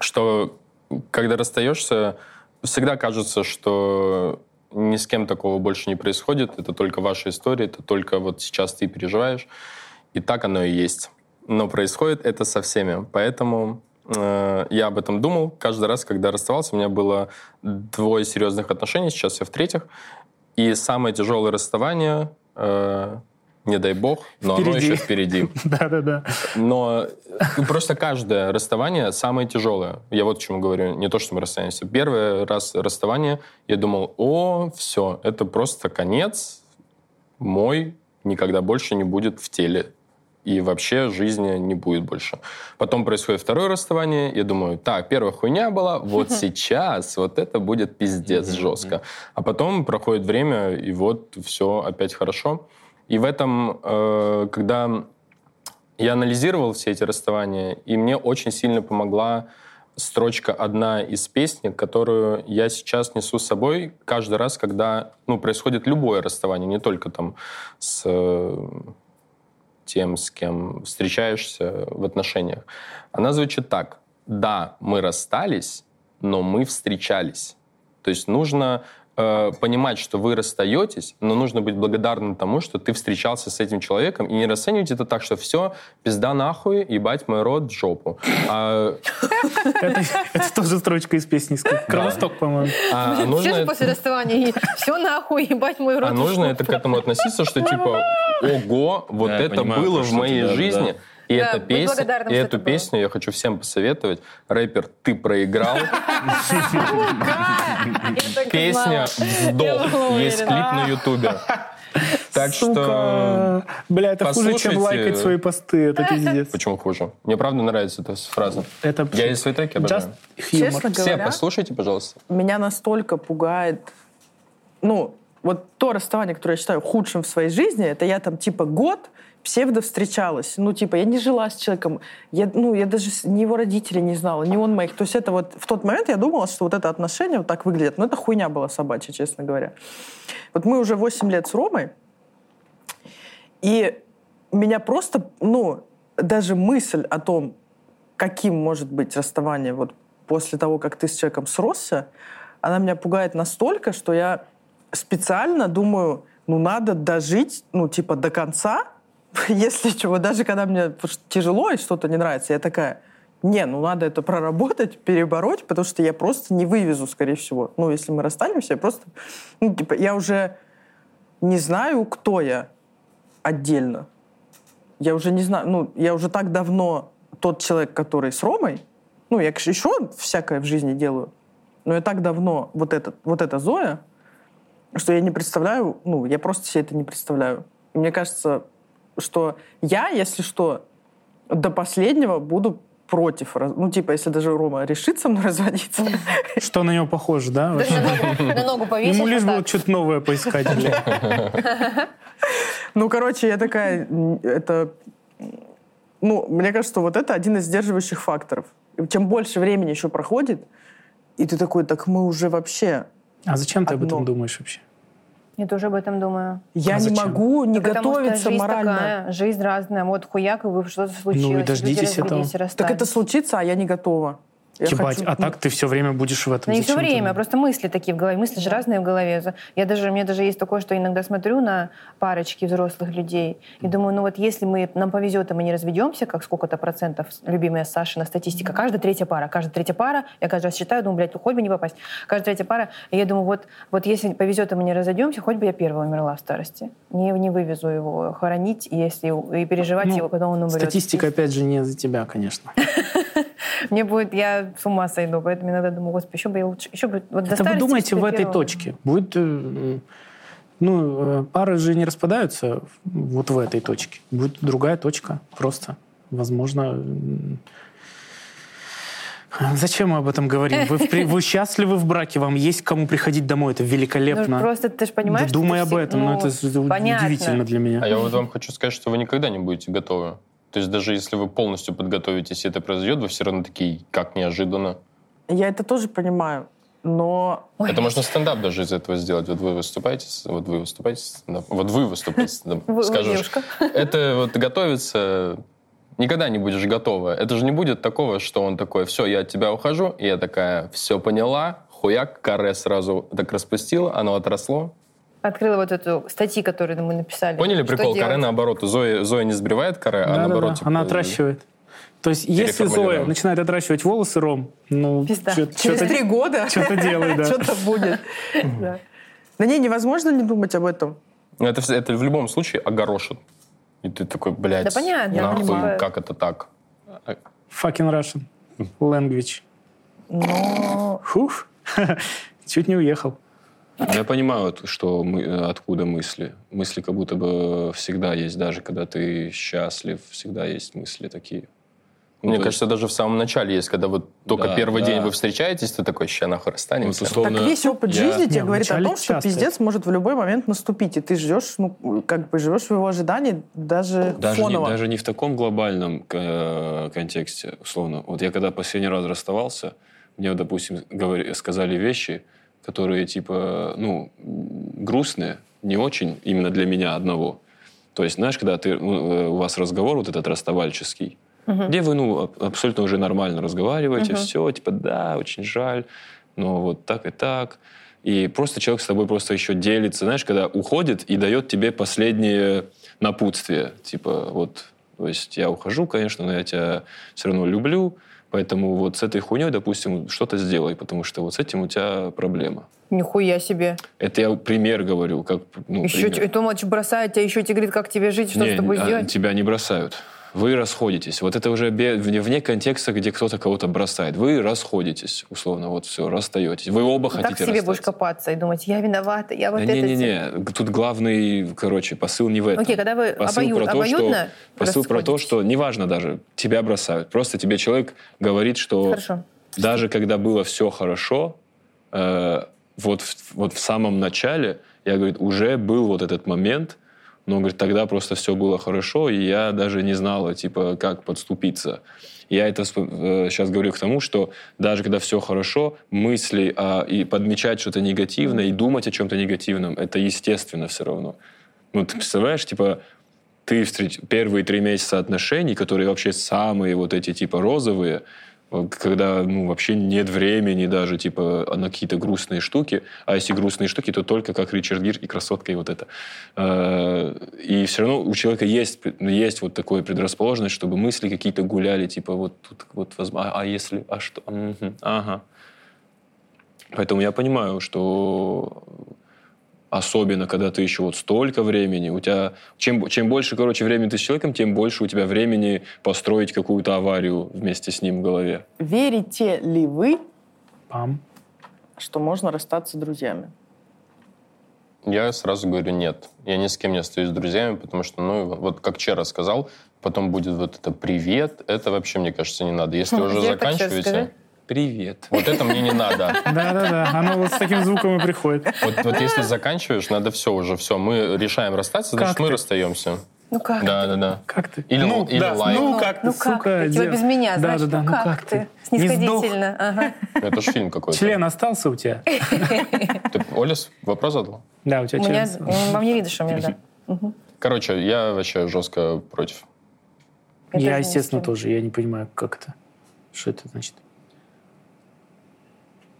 Что когда расстаешься, всегда кажется, что ни с кем такого больше не происходит. Это только ваша история, это только вот сейчас ты переживаешь. И так оно и есть. Но происходит это со всеми. Поэтому э, я об этом думал каждый раз, когда расставался. У меня было двое серьезных отношений, сейчас я в третьих. И самое тяжелое расставание, э, не дай бог, но оно Впереди. еще впереди. *laughs* Да-да-да. Но просто каждое расставание самое тяжелое. Я вот о чем говорю. Не то, что мы расстаемся. Первый раз расставание, я думал, о, все, это просто конец мой никогда больше не будет в теле. И вообще жизни не будет больше. Потом происходит второе расставание. Я думаю, так, первая хуйня была, вот сейчас вот это будет пиздец жестко. А потом проходит время, и вот все опять хорошо. И в этом, э, когда я анализировал все эти расставания, и мне очень сильно помогла строчка одна из песни, которую я сейчас несу с собой каждый раз, когда ну, происходит любое расставание, не только там с э, тем, с кем встречаешься в отношениях. Она звучит так. Да, мы расстались, но мы встречались. То есть нужно э, понимать, что вы расстаетесь, но нужно быть благодарным тому, что ты встречался с этим человеком, и не расценивать это так, что все, пизда нахуй, ебать мой рот в жопу. А, Это, тоже строчка из песни. Кровосток, по-моему. а Все нужно же после расставания. Все нахуй, ебать мой рот. А нужно это к этому относиться, что типа, ого, вот это было в моей жизни. И, Да, эта песня, и что эту это было. песню я хочу всем посоветовать. Рэпер, ты проиграл. Песня «Вздох». Есть клип на Ютубе. Так что... Сука. Бля, это хуже, чем послушайте. лайкать свои посты. Это пиздец. Почему хуже? Мне правда нравится эта фраза. Это Я и свои треки обожаю. Честно Все, говоря, послушайте, пожалуйста. меня настолько пугает, ну, вот то расставание, которое я считаю худшим в своей жизни, это я там типа год псевдо встречалась. Ну, типа, я не жила с человеком, я, ну, я даже ни его родителей не знала, ни он моих. То есть это вот в тот момент я думала, что вот это отношение вот так выглядит. Но это хуйня была собачья, честно говоря. Вот мы уже 8 лет с Ромой, и меня просто, ну, даже мысль о том, каким может быть расставание вот после того, как ты с человеком сросся, она меня пугает настолько, что я специально думаю, ну, надо дожить, ну, типа, до конца, *laughs* если чего, даже когда мне тяжело и что-то не нравится, я такая, не, ну надо это проработать, перебороть, потому что я просто не вывезу, скорее всего. Ну, если мы расстанемся, я просто, ну, типа, я уже не знаю, кто я отдельно. Я уже не знаю, ну, я уже так давно тот человек, который с Ромой, ну, я еще всякое в жизни делаю, но я так давно вот, этот, вот эта Зоя, что я не представляю, ну, я просто себе это не представляю. И мне кажется, что я, если что, до последнего буду против. Ну, типа, если даже Рома решит со мной *laughs* разводиться. Что на него похоже, да? На ногу повесишь. Ему лишь было что-то новое поискать. Ну, короче, я такая, это... Ну, мне кажется, что вот это один из сдерживающих факторов. Чем больше времени еще проходит, и ты такой, так мы уже вообще... А зачем ты об этом думаешь вообще? Я тоже об этом думаю. Я а не могу не да готовиться жизнь морально. Такая, жизнь разная. Вот хуяк, и вы что-то случилось. Ну и дождитесь этого. Так это случится, а я не готова. Я Ебать, хочу... а так ты все время будешь в этом. Ну, не все время, а просто мысли такие в голове. Мысли же разные в голове. Я даже, у меня даже есть такое, что иногда смотрю на парочки взрослых людей и думаю, ну вот если мы, нам повезет, и мы не разведемся, как сколько-то процентов, любимая Сашина статистика, каждая третья пара, каждая третья пара, я каждый раз считаю, думаю, блядь, хоть бы не попасть. Каждая третья пара, и я думаю, вот, вот если повезет, и мы не разойдемся, хоть бы я первая умерла в старости. Не, не вывезу его хоронить, если и переживать ну, его, когда он умрет. Статистика, опять же, не за тебя, конечно. *laughs* Мне будет, я с ума сойду, поэтому иногда думаю, господи, еще бы я лучше, еще бы... Вот Это вы думаете в этой точке? Будет, э, ну, э, пары же не распадаются вот в этой точке. Будет другая точка просто. Возможно, Зачем мы об этом говорим? Вы, вы *laughs* счастливы в браке, вам есть кому приходить домой, это великолепно. Ну, просто ты же понимаешь, Думай об этом, ну, но это понятно. удивительно для меня. А я вот вам хочу сказать, что вы никогда не будете готовы. То есть даже если вы полностью подготовитесь, и это произойдет, вы все равно такие, как неожиданно. Я это тоже понимаю, но... Ой. Это можно стендап даже из этого сделать. Вот вы выступаете, вот вы выступаете, вот вы выступаете, *laughs* скажешь, *laughs* это вот готовится никогда не будешь готова. Это же не будет такого, что он такой, все, я от тебя ухожу, и я такая, все поняла, хуяк, каре сразу так распустила, оно отросло, открыла вот эту статью, которую мы написали. Поняли прикол? Каре наоборот. Зоя, Зоя не сбривает каре, а наоборот... Да. Типа, она отращивает. То есть, если Зоя начинает отращивать волосы, Ром, ну, Чё, через три года *laughs* что-то делай, да. Что-то будет. *laughs* Да. На ней невозможно не думать об этом. Ну, это, это в любом случае огорошит. И ты такой, блядь, да понятно, нахуй, как это так? Fucking Russian language. Но... Фух, *laughs* чуть не уехал. Я понимаю, что мы, откуда мысли. Мысли как будто бы всегда есть, даже когда ты счастлив, всегда есть мысли такие. Ну, Мне кажется, есть... даже в самом начале есть, когда вот только да, первый да. день вы встречаетесь, ты такой, ща нахуй расстанемся. Вот, условно, так весь опыт я... жизни тебе Не, говорит о том, что пиздец может в любой момент наступить, и ты ждешь, ну, как бы живешь в его ожидании даже, даже фоново. Не, даже не в таком глобальном э, контексте, условно. Вот я когда последний раз расставался, мне, допустим, говори, сказали вещи, которые, типа, ну, грустные, не очень именно для меня одного. То есть, знаешь, когда ты, ну, э, у вас разговор вот этот расставальческий, угу. где вы, ну, абсолютно уже нормально разговариваете, угу. все, типа, да, очень жаль, но вот так и так. И просто человек с тобой просто еще делится, знаешь, когда уходит и дает тебе последнее напутствие. Типа, вот, то есть я ухожу, конечно, но я тебя все равно люблю, Поэтому вот с этой хуйней, допустим, что-то сделай, потому что вот с этим у тебя проблема. Нихуя себе. Это я пример говорю. Как, ну, еще пример. Томач бросает тебя, еще тебе говорит, как тебе жить, что не, с тобой а, сделать. Тебя не бросают вы расходитесь. Вот это уже вне контекста, где кто-то кого-то бросает. Вы расходитесь, условно, вот все, расстаетесь. Вы оба так хотите Так себе будешь копаться и думать, я виновата, я вот да это... Не-не-не, тут главный, короче, посыл не в этом. Окей, когда вы посыл обоюд, про то, обоюдно что, Посыл про то, что неважно даже, тебя бросают. Просто тебе человек говорит, что Хорошо. даже когда было все хорошо, э, вот, вот в самом начале, я, говорит, уже был вот этот момент, но, говорит, тогда просто все было хорошо, и я даже не знала, типа, как подступиться. Я это сейчас э, говорю к тому, что даже когда все хорошо, мысли а, и подмечать что-то негативное, и думать о чем-то негативном, это естественно все равно. Ну, ты представляешь, типа, ты встреч... первые три месяца отношений, которые вообще самые вот эти, типа, розовые, когда ну, вообще нет времени даже типа на какие-то грустные штуки. А если грустные штуки, то только как Ричард Гир и красотка и вот это. Э, и все равно у человека есть, есть вот такое предрасположенность, чтобы мысли какие-то гуляли, типа вот тут вот возможно, а, а если, а что, ага. Поэтому я понимаю, что особенно когда ты еще вот столько времени, у тебя чем, чем больше, короче, времени ты с человеком, тем больше у тебя времени построить какую-то аварию вместе с ним в голове. Верите ли вы, Пам. что можно расстаться с друзьями? Я сразу говорю нет. Я ни с кем не остаюсь с друзьями, потому что, ну, вот как Чера сказал, потом будет вот это «привет». Это вообще, мне кажется, не надо. Если *laughs* уже заканчиваете... Привет. Вот это мне не надо. *laughs* Да-да-да, оно вот с таким звуком и приходит. Вот, вот если заканчиваешь, надо все уже, все. Мы решаем расстаться, значит, Как мы ты? расстаемся. Ну как? Да, да, да. Как ты? Или- ну, или да, лайк. Ну, как ты, ну как сука, ты? Типа дел- без меня, да, значит, да, да, ну как ты? Сдох. Снисходительно. Ага. Это же фильм какой-то. Член остался у тебя? *laughs* Ты, Оля, с- вопрос задал? Да, у тебя член. вам не видно, что у меня, да. *laughs* Короче, я вообще жестко против. Я естественно, тоже. Я не понимаю, как это. Что это значит?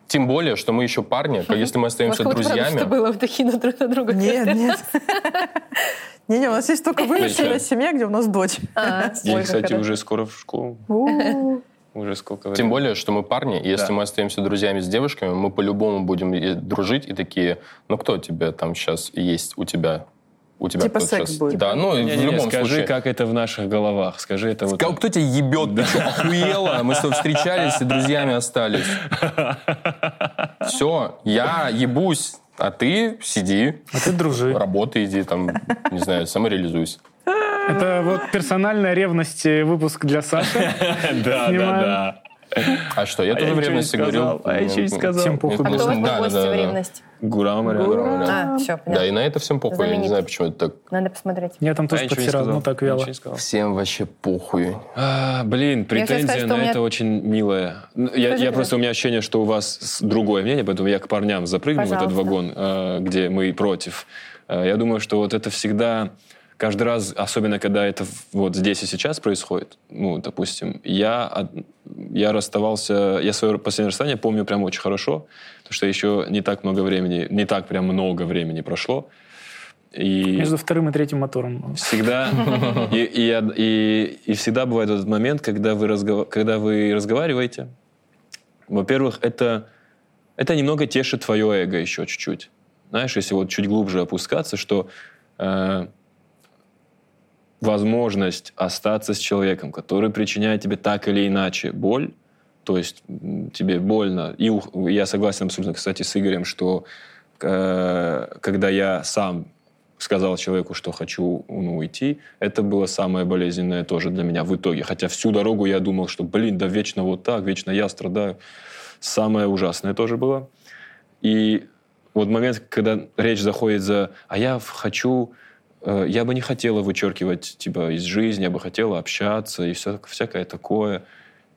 Тем более, что мы еще парни, как если мы остаемся Может, правда, друзьями. что было, такие на друг на друга. Нет, нет. *laughs* Не-не, у нас есть только вымышленная семья, где у нас дочь. А, И, ой, кстати, уже скоро в школу. *laughs* Уже сколько времени. Тем более, что мы парни, и если Да. мы остаемся друзьями с девушками, мы по-любому будем дружить и такие, ну кто тебе там сейчас есть у тебя? У тебя Типа секс сейчас? будет. Да, ну и в Не-не-не, любом скажи, случае. как это в наших головах. Скажи это вот. Кто, кто тебя ебет? Ты что, охуела? Мы с тобой встречались и друзьями остались. *laughs* Все, я ебусь, а ты сиди, А ты дружи. работай, иди там, не знаю, самореализуйся. Это вот персональная ревность э, выпуск для Саши. *laughs* Да, да, да. А что, я А тоже я в ничего не ревности сказал, говорил. а я ничего не сказал. Всем похуй А кто у вас Да, да, да. ревность? Гурам. А, все, Да, и понятно. на это всем похуй. Я не знаю, почему это так. Надо посмотреть. Я там тоже не подсирал, ну так вяло. Всем вообще похуй. А, блин, претензия на меня- это очень милая. Ну, Я, просто, у меня ощущение, что у вас другое мнение, поэтому я к парням запрыгну в этот вагон, где мы против. Я думаю, что вот это всегда, каждый раз, особенно когда это вот здесь и сейчас происходит, ну, допустим, я, я расставался, я свое последнее расставание помню прям очень хорошо, потому что еще не так много времени, не так прям много времени прошло. И... Между вторым и третьим мотором. Всегда. И, и, и- и всегда бывает этот момент, когда вы, разгова- когда вы разговариваете. Во-первых, это, это немного тешит твое эго еще чуть-чуть. Знаешь, если вот чуть глубже опускаться, что э, возможность остаться с человеком, который причиняет тебе так или иначе боль, то есть тебе больно. И я согласен абсолютно, кстати, с Игорем, что э, когда я сам сказал человеку, что хочу ну, уйти, это было самое болезненное тоже для меня в итоге. Хотя всю дорогу я думал, что, блин, да вечно вот так, вечно я страдаю. Самое ужасное тоже было. И вот момент, когда речь заходит за «а я хочу...» э, Я бы не хотела вычеркивать типа из жизни, я бы хотела общаться и все, всякое такое.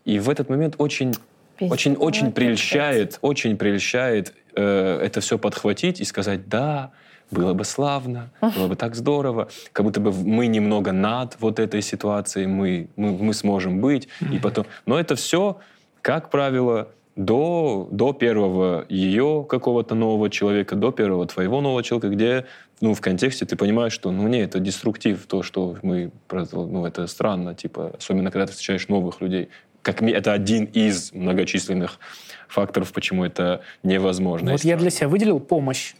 И в этот момент очень очень, очень прельщает, очень прельщает э, это все подхватить и сказать, да, было бы славно, было бы так здорово, как будто бы мы немного над вот этой ситуацией, мы, мы, мы сможем быть, и потом... Но это все, как правило, до, до первого ее какого-то нового человека, до первого твоего нового человека, где ну, в контексте ты понимаешь, что ну, не, это деструктив, то, что мы... Ну, это странно, типа, особенно когда ты встречаешь новых людей. Как это один из многочисленных факторов, почему это невозможно. Вот и я для себя выделил помощь.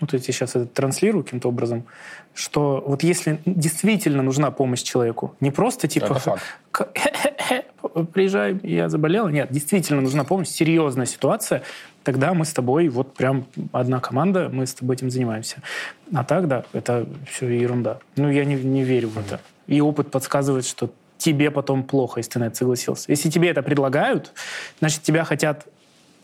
Ну, то есть я сейчас это транслирую каким-то образом, что вот если действительно нужна помощь человеку, не просто типа приезжай, я заболела. Нет, действительно нужна помощь, серьезная ситуация, тогда мы с тобой вот прям одна команда, мы с тобой этим занимаемся. А так, да, это все ерунда. Ну, я не, не верю в это. И опыт подсказывает, что тебе потом плохо, если ты на это согласился. Если тебе это предлагают, значит, тебя хотят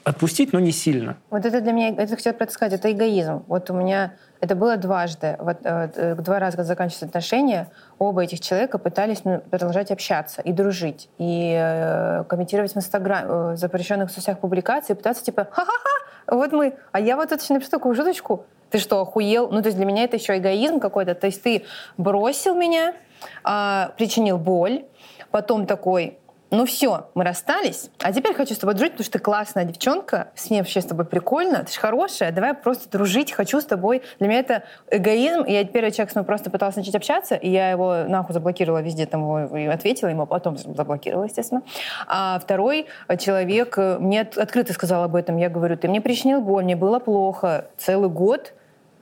отпустить, но не сильно. Вот это для меня, это это сказать, это эгоизм. Вот у меня это было дважды. Вот, э, э, два раза, когда заканчивались отношения, оба этих человека пытались ну, продолжать общаться и дружить, и э, комментировать в Инстаграм, э, в запрещенных соцсетях публикации, пытаться типа ха-ха-ха, вот мы, а я вот это напишу такую шуточку, ты что, охуел? Ну, то есть для меня это еще эгоизм какой-то. То есть ты бросил меня, а, причинил боль, потом такой, ну все, мы расстались, а теперь хочу с тобой дружить, потому что ты классная девчонка, с ней вообще с тобой прикольно, ты же хорошая, давай просто дружить, хочу с тобой. Для меня это эгоизм, я первый человек с ним просто пыталась начать общаться, и я его нахуй заблокировала везде, там его ответила ему, а потом заблокировала, естественно. А второй человек мне открыто сказал об этом, я говорю, ты мне причинил боль, мне было плохо целый год,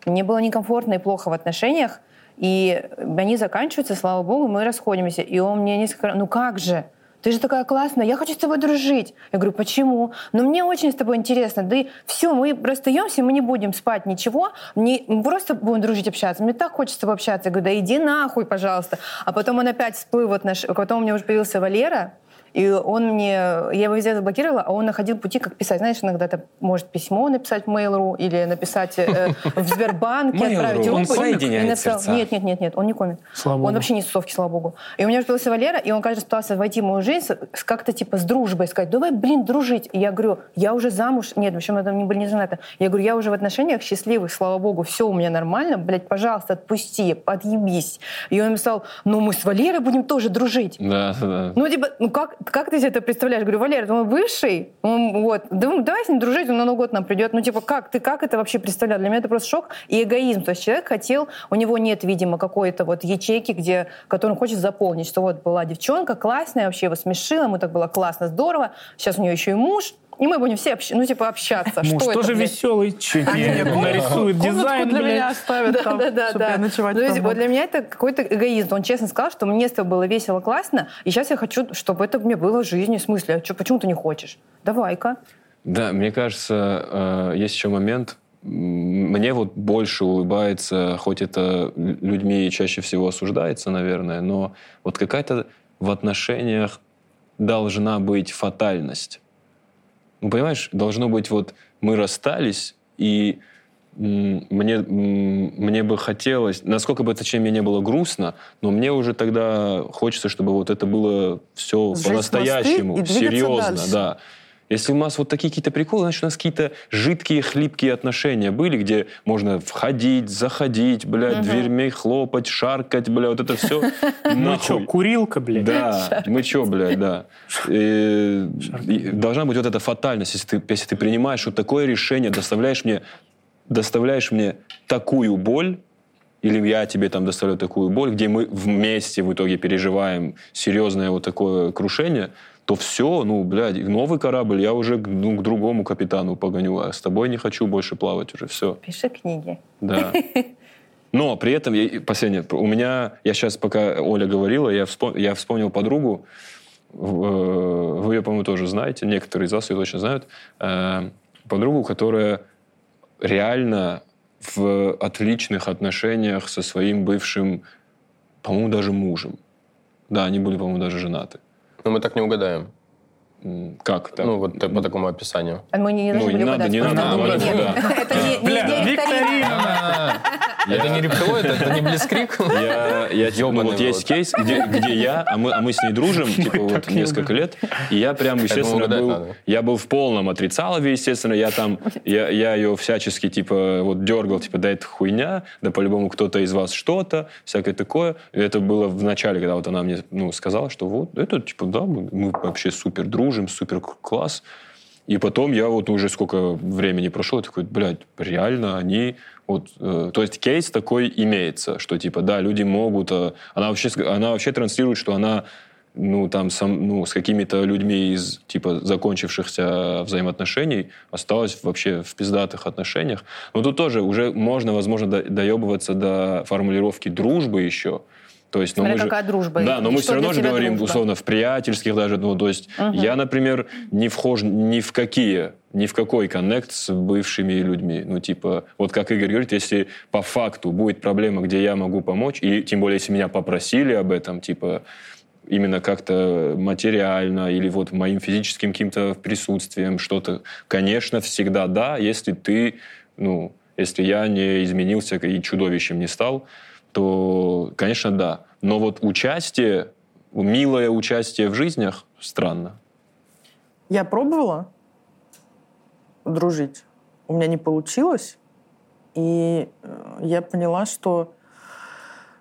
мне было некомфортно и плохо в отношениях, и они заканчиваются, слава богу, мы расходимся. И он мне несколько раз, ну как же, ты же такая классная, я хочу с тобой дружить. Я говорю, почему? Ну, мне очень с тобой интересно. Да и все, мы расстаемся, мы не будем спать, ничего. Не, мы просто будем дружить, общаться. Мне так хочется с тобой общаться. Я говорю, да иди нахуй, пожалуйста. А потом он опять всплыл, вот наш... потом у меня уже появился Валера, и он мне, я его везде заблокировала, а он находил пути, как писать. Знаешь, иногда ты может письмо написать в Mail.ru или написать э, в Сбербанке, отправить Он соединяет сердца. Нет, нет, нет, нет, он не комит. Слава он вообще не тусовки, слава богу. И у меня появился Валера, и он каждый раз пытался войти в мою жизнь как-то типа с дружбой, сказать, давай, блин, дружить. И я говорю, я уже замуж, нет, в общем, там не были не женаты. Я говорю, я уже в отношениях счастливых, слава богу, все у меня нормально, блядь, пожалуйста, отпусти, подъебись. И он написал, ну мы с Валерой будем тоже дружить. Да, да. Ну, типа, ну как, как ты себе это представляешь? Говорю, Валер, это мой бывший, он, вот, да- давай с ним дружить, он на Новый год нам придет. Ну, типа, как ты, как это вообще представлял? Для меня это просто шок и эгоизм. То есть человек хотел, у него нет, видимо, какой-то вот ячейки, где, которую он хочет заполнить, что вот была девчонка классная, вообще его смешила, ему так было классно, здорово, сейчас у нее еще и муж, и мы будем все, общ- ну, типа, общаться. Муж что тоже это, веселый, чуть нарисует дизайн, для меня оставят там, да, да, чтобы да. я ночевать Ну, там вот для меня это какой-то эгоизм. Он честно сказал, что мне с тобой было весело, классно, и сейчас я хочу, чтобы это мне было в жизни. В смысле, а почему ты не хочешь? Давай-ка. Да, мне кажется, э, есть еще момент. Мне вот больше улыбается, хоть это лю- людьми чаще всего осуждается, наверное, но вот какая-то в отношениях должна быть фатальность. Ну, понимаешь, должно быть вот мы расстались, и мне, мне бы хотелось, насколько бы, точнее, мне не было грустно, но мне уже тогда хочется, чтобы вот это было все по-настоящему, серьезно, дальше. да. Если у нас вот такие какие-то приколы, значит, у нас какие-то жидкие, хлипкие отношения были, где можно входить, заходить, блядь, дверьми хлопать, шаркать, бля, вот это все. *laughs* Ну что, курилка, блядь? Да, мы чё, блядь, да. *laughs* Должна быть вот эта фатальность, если ты, если ты принимаешь вот такое решение, доставляешь мне, доставляешь мне такую боль, или я тебе там доставляю такую боль, где мы вместе в итоге переживаем серьезное вот такое крушение, то все, ну, блядь, новый корабль я уже к, ну, к другому капитану погоню, а с тобой не хочу больше плавать уже, все. Пиши книги. Да. Но при этом, я- последнее, у меня, я сейчас, пока Оля говорила, я, вспом- я вспомнил подругу, э, вы ее, по-моему, тоже знаете, некоторые из вас ее точно знают, э, подругу, которая реально в отличных отношениях со своим бывшим, по-моему, даже мужем. Да, они были, по-моему, даже женаты. Но мы так не угадаем. Как так? Ну, вот по такому описанию. А мы не, не Ну, должны не были надо, не надо нет, да. *laughs* Это не, не, Бля, не викторина! Это не рептилоид, это не близкрик. *laughs* Я, я типа, ну, вот есть кейс, где, где я, а мы, а мы с ней дружим, *laughs* типа, вот не несколько лет, и я прям, естественно, был, надо. я был в полном отрицалове, естественно, я там, я, я ее всячески, типа, вот дергал, типа, да это хуйня, да по-любому кто-то из вас что-то, всякое такое. Это было в начале, когда вот она мне, ну, сказала, что вот, это, типа, да, мы, вообще супер дружим, супер класс. И потом я вот уже сколько времени прошло, такой, блядь, реально они вот, э, то есть кейс такой имеется, что типа, да, люди могут, э, она вообще, она вообще транслирует, что она ну, там, сам, ну, с какими-то людьми из, типа, закончившихся взаимоотношений осталась вообще в пиздатых отношениях. Но тут тоже уже можно, возможно, до- доебываться до формулировки дружбы еще. То есть, но Смотря мы же, дружба. Да, но мы все равно же говорим, дружба? условно, в приятельских даже, ну, то есть я, например, не вхож ни в какие, ни в какой коннект с бывшими людьми. Ну, типа, вот как Игорь говорит, если по факту будет проблема, где я могу помочь, и тем более, если меня попросили об этом, типа, именно как-то материально или вот моим физическим каким-то присутствием что-то, конечно, всегда да, если ты, ну, если я не изменился и чудовищем не стал, то, конечно, да. Но вот участие, милое участие в жизнях, странно. Я пробовала дружить. У меня не получилось. И э, я поняла, что,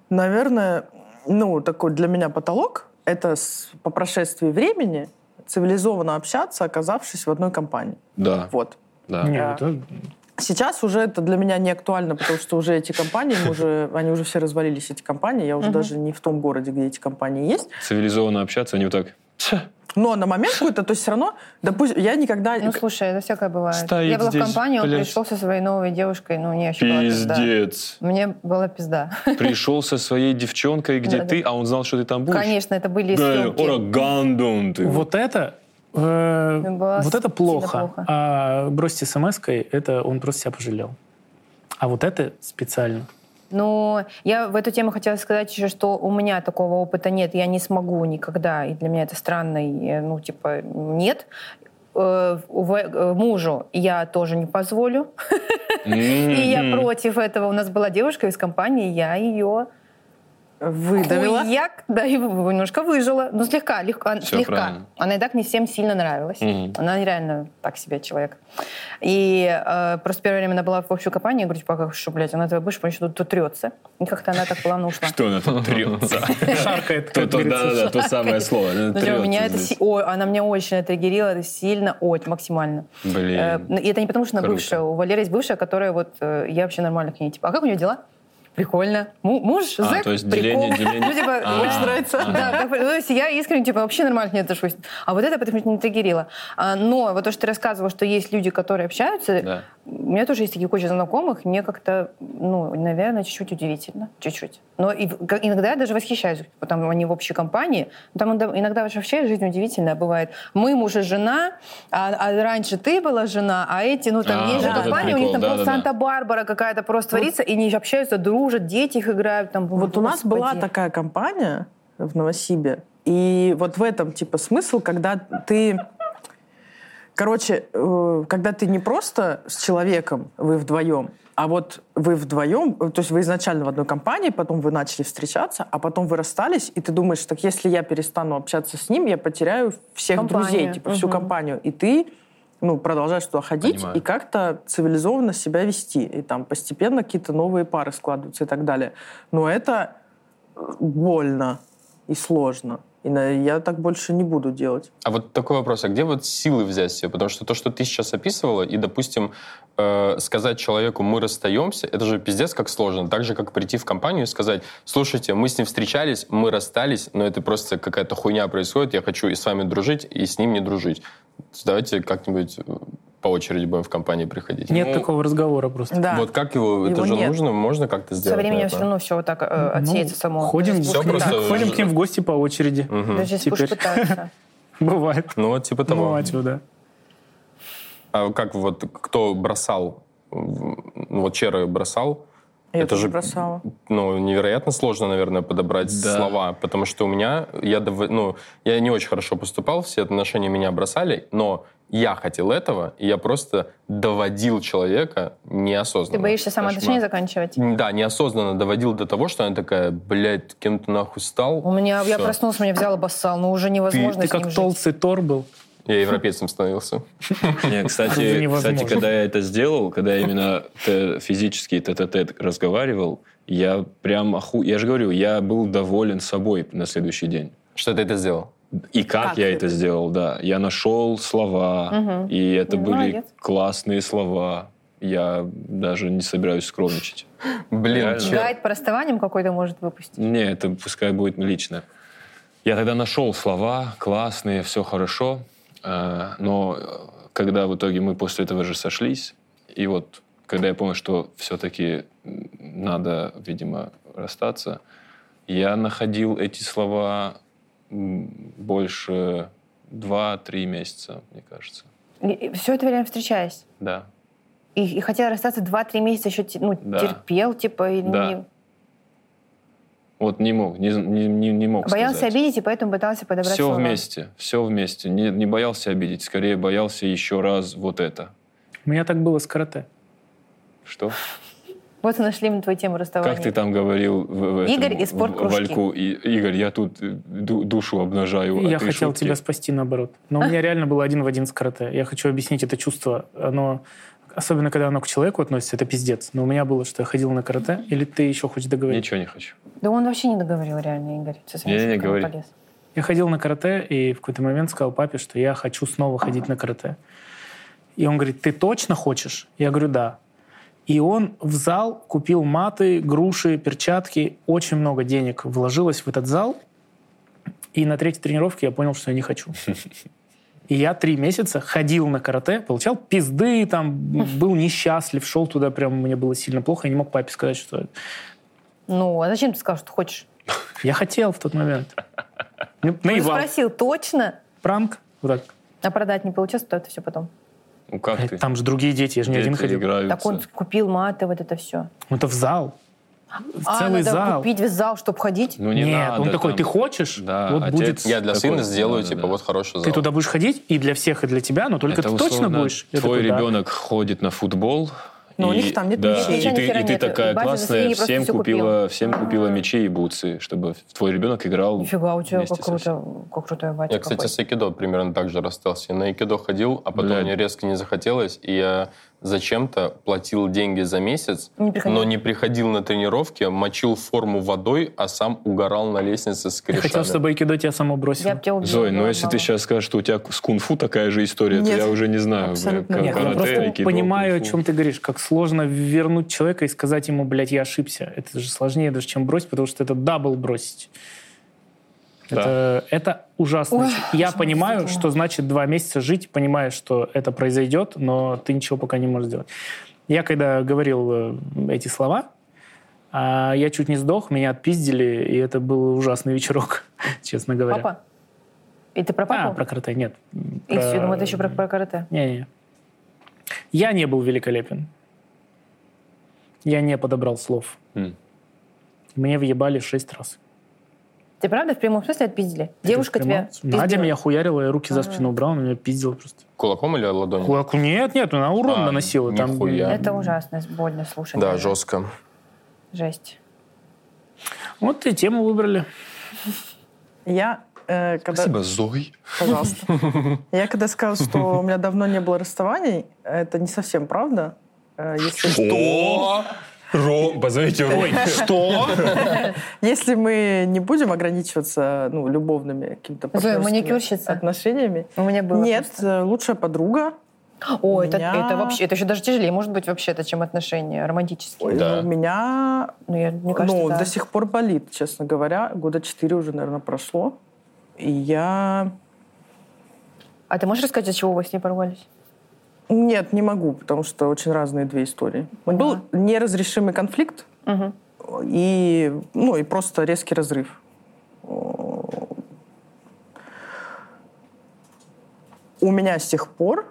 наверное, ну, такой для меня потолок это с- по прошествии времени цивилизованно общаться, оказавшись в одной компании. Да, Вот. да. Не, Да. это- Сейчас уже это для меня не актуально, потому что уже эти компании, мы уже, *laughs* они уже все развалились, эти компании. Я уже даже не в том городе, где эти компании есть. Цивилизованно общаться, они вот так... «Тьф, Но на момент какой-то, то есть все равно, допустим, я никогда... Ну, слушай, это всякое бывает. Стоит я была здесь, в компании, он блядь. пришел со своей новой девушкой, ну, мне вообще была пизда. Пиздец. Мне была пизда. Пришел со своей девчонкой, где Да, ты, а он знал, что ты там будешь. Конечно, это были Да, съемки. ора гандун ты. Вот это э, Было вот это плохо. плохо. А бросьте смс-кой, это он просто себя пожалел. А вот это специально. Но я в эту тему хотела сказать еще, что у меня такого опыта нет, я не смогу никогда, и для меня это странно, и, э, ну, типа, нет. Э, в- Мужу я тоже не позволю, *laughs* и я против этого. У нас была девушка из компании, я ее Выдавила. хуяк, да, и немножко выжила, ну, слегка, легко, Всё слегка. правильно. Она и так не всем сильно нравилась. Мгм. Она реально так себе человек. И э, просто первое время она была в общей компании, я говорю, типа, «А как что, блядь, она твоя бывшая, потому что тут, тут трется. И как-то она так плавно ушла. Что она тут трется? *laughs* Шаркает. Да-да-да, то самое слово. она Ну, типа, меня это, ой, она меня очень отригерила, это сильно, очень, максимально. Э, Блин. ну, И это не потому, что она бывшая. У Валеры есть бывшая, которая вот, э, я вообще нормально к ней, типа, а как у нее дела? Прикольно. Му- Муж, А, зэк, то есть прикол. деление- деление- Ну, типа, А, очень нравится. ага. Да, ну, то есть я искренне, типа, вообще нормально к ней отношусь. А вот это потому что не триггерило. А, Но вот то, что ты рассказывал, что есть люди, которые общаются, Да. у меня тоже есть такие куча знакомых, мне как-то, ну, наверное, чуть-чуть удивительно. Чуть-чуть. Но и, иногда я даже восхищаюсь, потому они в общей компании. Ну, Там иногда, вообще жизнь удивительная бывает. Мы муж и жена, а, а раньше ты была жена, а эти, ну, там А, есть же вот компания, у них там просто да-да-да. Санта-Барбара какая-то просто творится, и они общаются, дружат, дети их играют. Там, Вот у нас была такая компания в Новосибе, и вот в этом типа смысл, когда ты, короче, э, когда ты не просто с человеком, вы вдвоем, а вот вы вдвоем, э, то есть вы изначально в одной компании, потом вы начали встречаться, а потом вы расстались, и ты думаешь, так если я перестану общаться с ним, я потеряю всех Компанию. друзей, типа всю Мгм. компанию, и ты ну, продолжаешь туда ходить Понимаю. и как-то цивилизованно себя вести. И там постепенно какие-то новые пары складываются и так далее. Но это больно и сложно. И на- я так больше не буду делать. А вот такой вопрос, а где вот силы взять себе? Потому что то, что ты сейчас описывала, и, допустим, э, сказать человеку «мы расстаемся», это же пиздец как сложно. Так же, как прийти в компанию и сказать «слушайте, мы с ним встречались, мы расстались, но это просто какая-то хуйня происходит, я хочу и с вами дружить, и с ним не дружить». Давайте как-нибудь э, по очереди будем в компании приходить. Нет Ну, такого разговора просто. Да. Вот как его, это Его же нет. нужно, можно как-то Со сделать временем это? все равно все вот так э, Ну, отсеется само. Ходим, будешь просто- ходим к ним в гости по очереди. Мгм. Даже если будешь Теперь. пытаться. *laughs* Бывает. Ну вот типа того. Бывает, да. А как вот кто бросал, ну вот Чера бросал, Я это тоже же бросала. ну, невероятно сложно, наверное, подобрать Да. слова, потому что у меня, я, ну, я не очень хорошо поступал, все отношения меня бросали, но я хотел этого, и я просто доводил человека неосознанно. Ты боишься сам отношения Кошмар. заканчивать? Да, неосознанно доводил до того, что она такая, блядь, кем ты нахуй стал? У меня, я Всё. проснулся, меня взял и обоссал, но уже невозможно Ты с ним как жить. толстый Тор был. Я европейцем становился. *laughs* Не, Это кстати, кстати, когда я это сделал, когда я именно физически тет-а-тет разговаривал, я прям оху... Я же говорю, я был доволен собой на следующий день. Что ты это сделал? И как, Как я это это сделал, да. Я нашел слова, Мгм. и это Ну, были молодец. классные слова. Я даже не собираюсь скромничать. Блин, Гайд по расставаниям какой-то может выпустить. Не, это пускай будет лично. Я тогда нашел слова классные, все хорошо, но э, когда в итоге мы после этого же сошлись, и вот когда я понял, что все-таки надо, видимо, расстаться, я находил эти слова больше два-три месяца, мне кажется. все это время встречаясь. Да. И, и хотел расстаться 2-3 месяца еще ну, Да. терпел, типа, или Да. не... Вот не мог, не, не, не, мог Боялся сказать. обидеть, и поэтому пытался подобрать Все слова. вместе, все вместе. Не, не боялся обидеть, скорее боялся еще раз вот это. У меня так было с карате. Что? Вот и нашли мы твою тему расставания. Как ты там говорил в, в этом, Игорь и спорт в- кружки. Вальку? И, Игорь, я тут э, ду- душу обнажаю. а Я хотел шутки. тебя спасти наоборот. Но у меня *laughs* реально было один в один с карате. Я хочу объяснить это чувство. Оно, особенно когда оно к человеку относится, это пиздец. Но у меня было, что я ходил на карате. Или ты еще хочешь договорить? Ничего не хочу. Да он вообще не договорил реально, Игорь. со своим Не-не-не, шутками говори. полез. Я ходил на карате и в какой-то момент сказал папе, что я хочу снова ходить на карате. И он говорит, ты точно хочешь? Я говорю, да. И он в зал купил маты, груши, перчатки. Очень много денег вложилось в этот зал. И на третьей тренировке я понял, что я не хочу. *laughs* И я три месяца ходил на карате, получал пизды, там был несчастлив, шел туда, прям мне было сильно плохо, я не мог папе сказать, что Ну, а зачем ты сказал, что хочешь? я хотел в тот момент. Ну, Ты Наивал. спросил, точно? Пранк. Вот так. А продать не получилось, то это все потом. Ну как ты? Там же другие дети, я же не один ходил. Так он купил маты, вот это все. Ну, это в зал. В А, целый надо зал. купить весь зал, чтобы ходить? Ну не Нет, надо он такой, там. ты хочешь? Да, вот отец- будет. Я для Такой, сына сделаю, да, типа, да. вот хороший зал. Ты туда будешь ходить и для всех, и для тебя, но только Это ты точно условно будешь. Я Твой такой, да. ребенок ходит на футбол. Но у и- них там нет да, мячей. И ты, и ты нет. такая Батя за классная, всем купила, купил. всем купила мячи и бутсы, чтобы твой ребенок играл. Нифига, у тебя как круто, как крутой батя Я, кстати, какой. с айкидо примерно так же расстался. Я на айкидо ходил, а потом Блядь. мне резко не захотелось, и я зачем-то платил деньги за месяц, Не приходил. но не приходил на тренировки, мочил форму водой, а сам угорал на лестнице с Я корешами. хотел, чтобы айкидо тебя само бросило. Я тебя. Зой, ну да, если ты сейчас скажешь, что у тебя с кунг-фу такая же история, Нет, то я уже не знаю. абсолютно нет. Я просто айкидо, понимаю, о чем ты говоришь, как сложно вернуть человека и сказать ему, блядь, я ошибся. Это же сложнее даже, чем бросить, потому что это double бросить. Да. Это, это ужасно. Ой, я понимаю, да. что значит два месяца жить, понимая, что это произойдет, но ты ничего пока не можешь сделать. Я когда говорил э, эти слова, а, я чуть не сдох, меня отпиздили, и это был ужасный вечерок, *laughs* честно говоря. Папа? И ты про А, папу? про карате нет. И все, думаю, это еще про, про карате. Не-не. Я не был великолепен. Я не подобрал слов. М. Мне въебали шесть раз. Ты правда в прямом смысле отпиздили? Девушка Это тебя прямо- Надя пиздила? меня хуярила, я руки за спину убрал, она меня пиздила просто. Кулаком или ладонью? Кулаку нет, нет, она урон А, наносила. Там, нихуя. Это ужасно, больно слушать. Да, жестко. Жесть. Вот и тему выбрали. Я, э, когда... Спасибо, Зой. Пожалуйста. Я когда сказала, что у меня давно не было расставаний, это не совсем правда. Э, Если, Что? Ром, позовите Ром. *laughs* Что? если мы не будем ограничиваться ну, любовными какими-то Зоя, партнерскими маникюрщица. отношениями, У меня было нет, просто. э, лучшая подруга. О, это, меня- это вообще, это еще даже тяжелее, может быть, вообще-то, чем отношения романтические. Ой, Да. У меня Ну, я, мне кажется, ну, да. до сих пор болит, честно говоря. Года четыре уже, наверное, прошло. И я... А ты можешь рассказать, из чего вы с ней поругались? Нет, не могу, потому что очень разные две истории. Поняла. Был неразрешимый конфликт Мгм. и, ну, и просто резкий разрыв. У меня с тех пор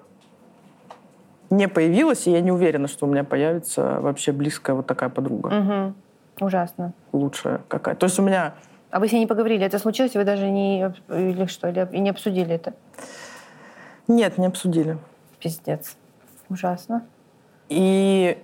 не появилась, и я не уверена, что у меня появится вообще близкая вот такая подруга. Мгм. Ужасно. Лучшая какая. То есть у меня А вы с ней не поговорили? Это случилось, и вы даже не... Или что? Или не обсудили это? нет, не обсудили. Пиздец. Ужасно. И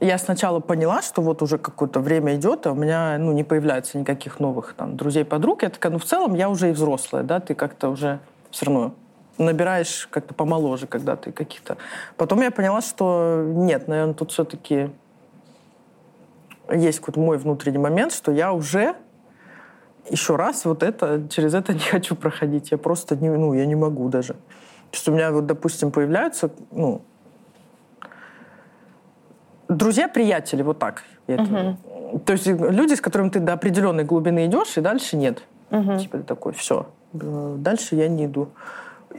я сначала поняла, что вот уже какое-то время идет, а у меня ну, не появляется никаких новых там, друзей-подруг. Я такая, ну в целом я уже и взрослая, да, ты как-то уже все равно набираешь как-то помоложе, когда ты каких-то... Потом я поняла, что нет, наверное, тут все-таки есть какой-то мой внутренний момент, что я уже еще раз вот это, через это *laughs* не хочу проходить. Я просто не, ну, я не могу даже. То есть у меня вот, допустим, появляются, ну, друзья-приятели, вот так. это- То есть люди, с которыми ты до определенной глубины идешь, и дальше нет. Типа ты такой, все, дальше я не иду.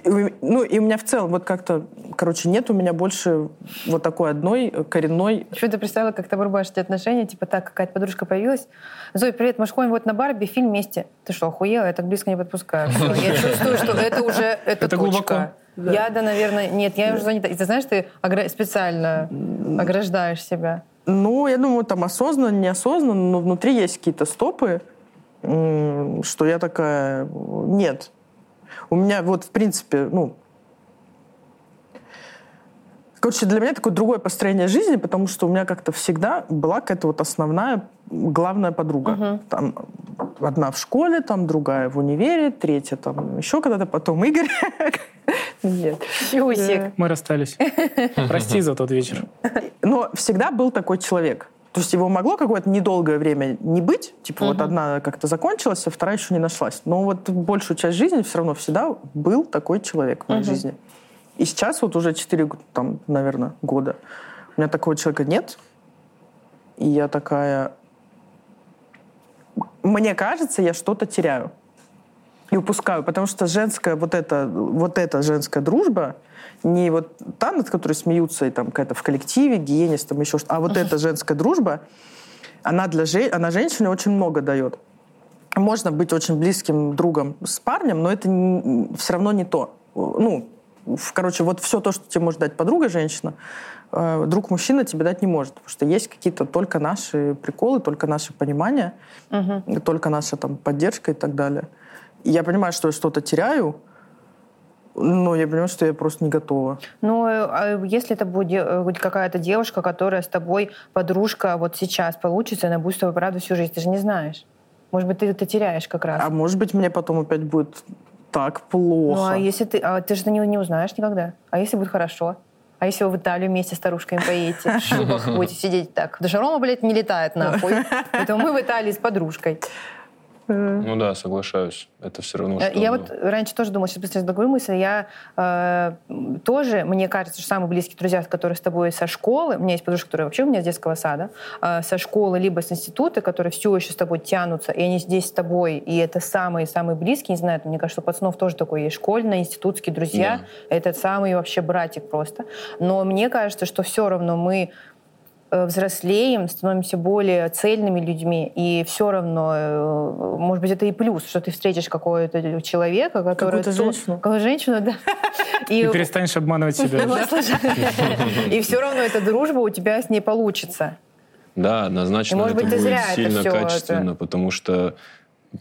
И Ну, и у меня в целом вот как-то, короче, нет у меня больше вот такой одной коренной... Почему-то представила, как ты вырубаешь эти отношения, типа так, какая-то подружка появилась. Зой, привет, мы же ходим вот на Барби, фильм вместе. Ты что, охуела? Я так близко не подпускаю. *laughs* Я чувствую, что это уже, это, Это Я, да, наверное, нет, я уже занята. И ты знаешь, ты огра- специально ограждаешь себя. Ну, я думаю, там осознанно, неосознанно, но внутри есть какие-то стопы, что я такая, нет. У меня вот, в принципе, ну, Короче, для меня такое другое построение жизни, потому что у меня как-то всегда была какая-то вот основная, главная подруга. Там одна в школе, там другая в универе, третья там еще когда-то, потом Игорь. Нет. Чусик. Мы расстались. *laughs* Прости за тот вечер. Но всегда был такой человек. То есть его могло какое-то недолгое время не быть, типа вот одна как-то закончилась, а вторая еще не нашлась. Но вот большую часть жизни все равно всегда был такой человек в моей жизни. И сейчас вот уже 4, там, наверное, года у меня такого человека нет. И я такая... Мне кажется, я что-то теряю. И упускаю, потому что женская вот эта, вот эта женская дружба, не вот та, над которой смеются, и там какая-то в коллективе, гиенис, там еще что-то, а вот эта женская дружба, она для жен... она женщине очень много дает. Можно быть очень близким другом с парнем, но это не- все равно не то. Ну, короче, вот все то, что тебе может дать подруга женщина, э, друг мужчина тебе дать не может, потому что есть какие-то только наши приколы, только наше понимание, и только наша там поддержка и так далее. И я понимаю, что я что-то теряю, но я понимаю, что я просто не готова. Ну, э, а если это э, будет какая-то девушка, которая с тобой подружка вот сейчас получится, она будет с тобой, правда, всю жизнь, ты же не знаешь. Может быть, ты это теряешь как раз. А может быть, мне потом опять будет так плохо. Ну, а если ты... А ты же не, не узнаешь никогда. А если будет хорошо? А если вы в Италию вместе с старушками поедете, в шубах будете сидеть так? Потому что Рома, блядь, не летает нахуй. *laughs* Поэтому мы в Италии с подружкой. Ну да, соглашаюсь. Это все равно, Э, что... Я вот раньше тоже думала, сейчас быстро другую мысль. Я э, тоже, мне кажется, что самые близкие друзья, которые с тобой со школы, у меня есть подружка, которая вообще у меня с детского сада, э, со школы либо с института, которые все еще с тобой тянутся, и они здесь с тобой, и это самые-самые близкие, не знаю, мне кажется, у пацанов тоже такое есть, школьные, институтские друзья, это самый вообще братик просто. Но мне кажется, что все равно мы взрослеем, становимся более цельными людьми, и все равно, э, может быть, это и плюс, что ты встретишь какого-то человека, который... Какую-то то- женщину. Какую женщину, да. И И, перестанешь обманывать себя. *laughs* и все равно эта дружба у тебя с ней получится. Да, однозначно И, может это быть, будет это сильно качественно, это- потому что,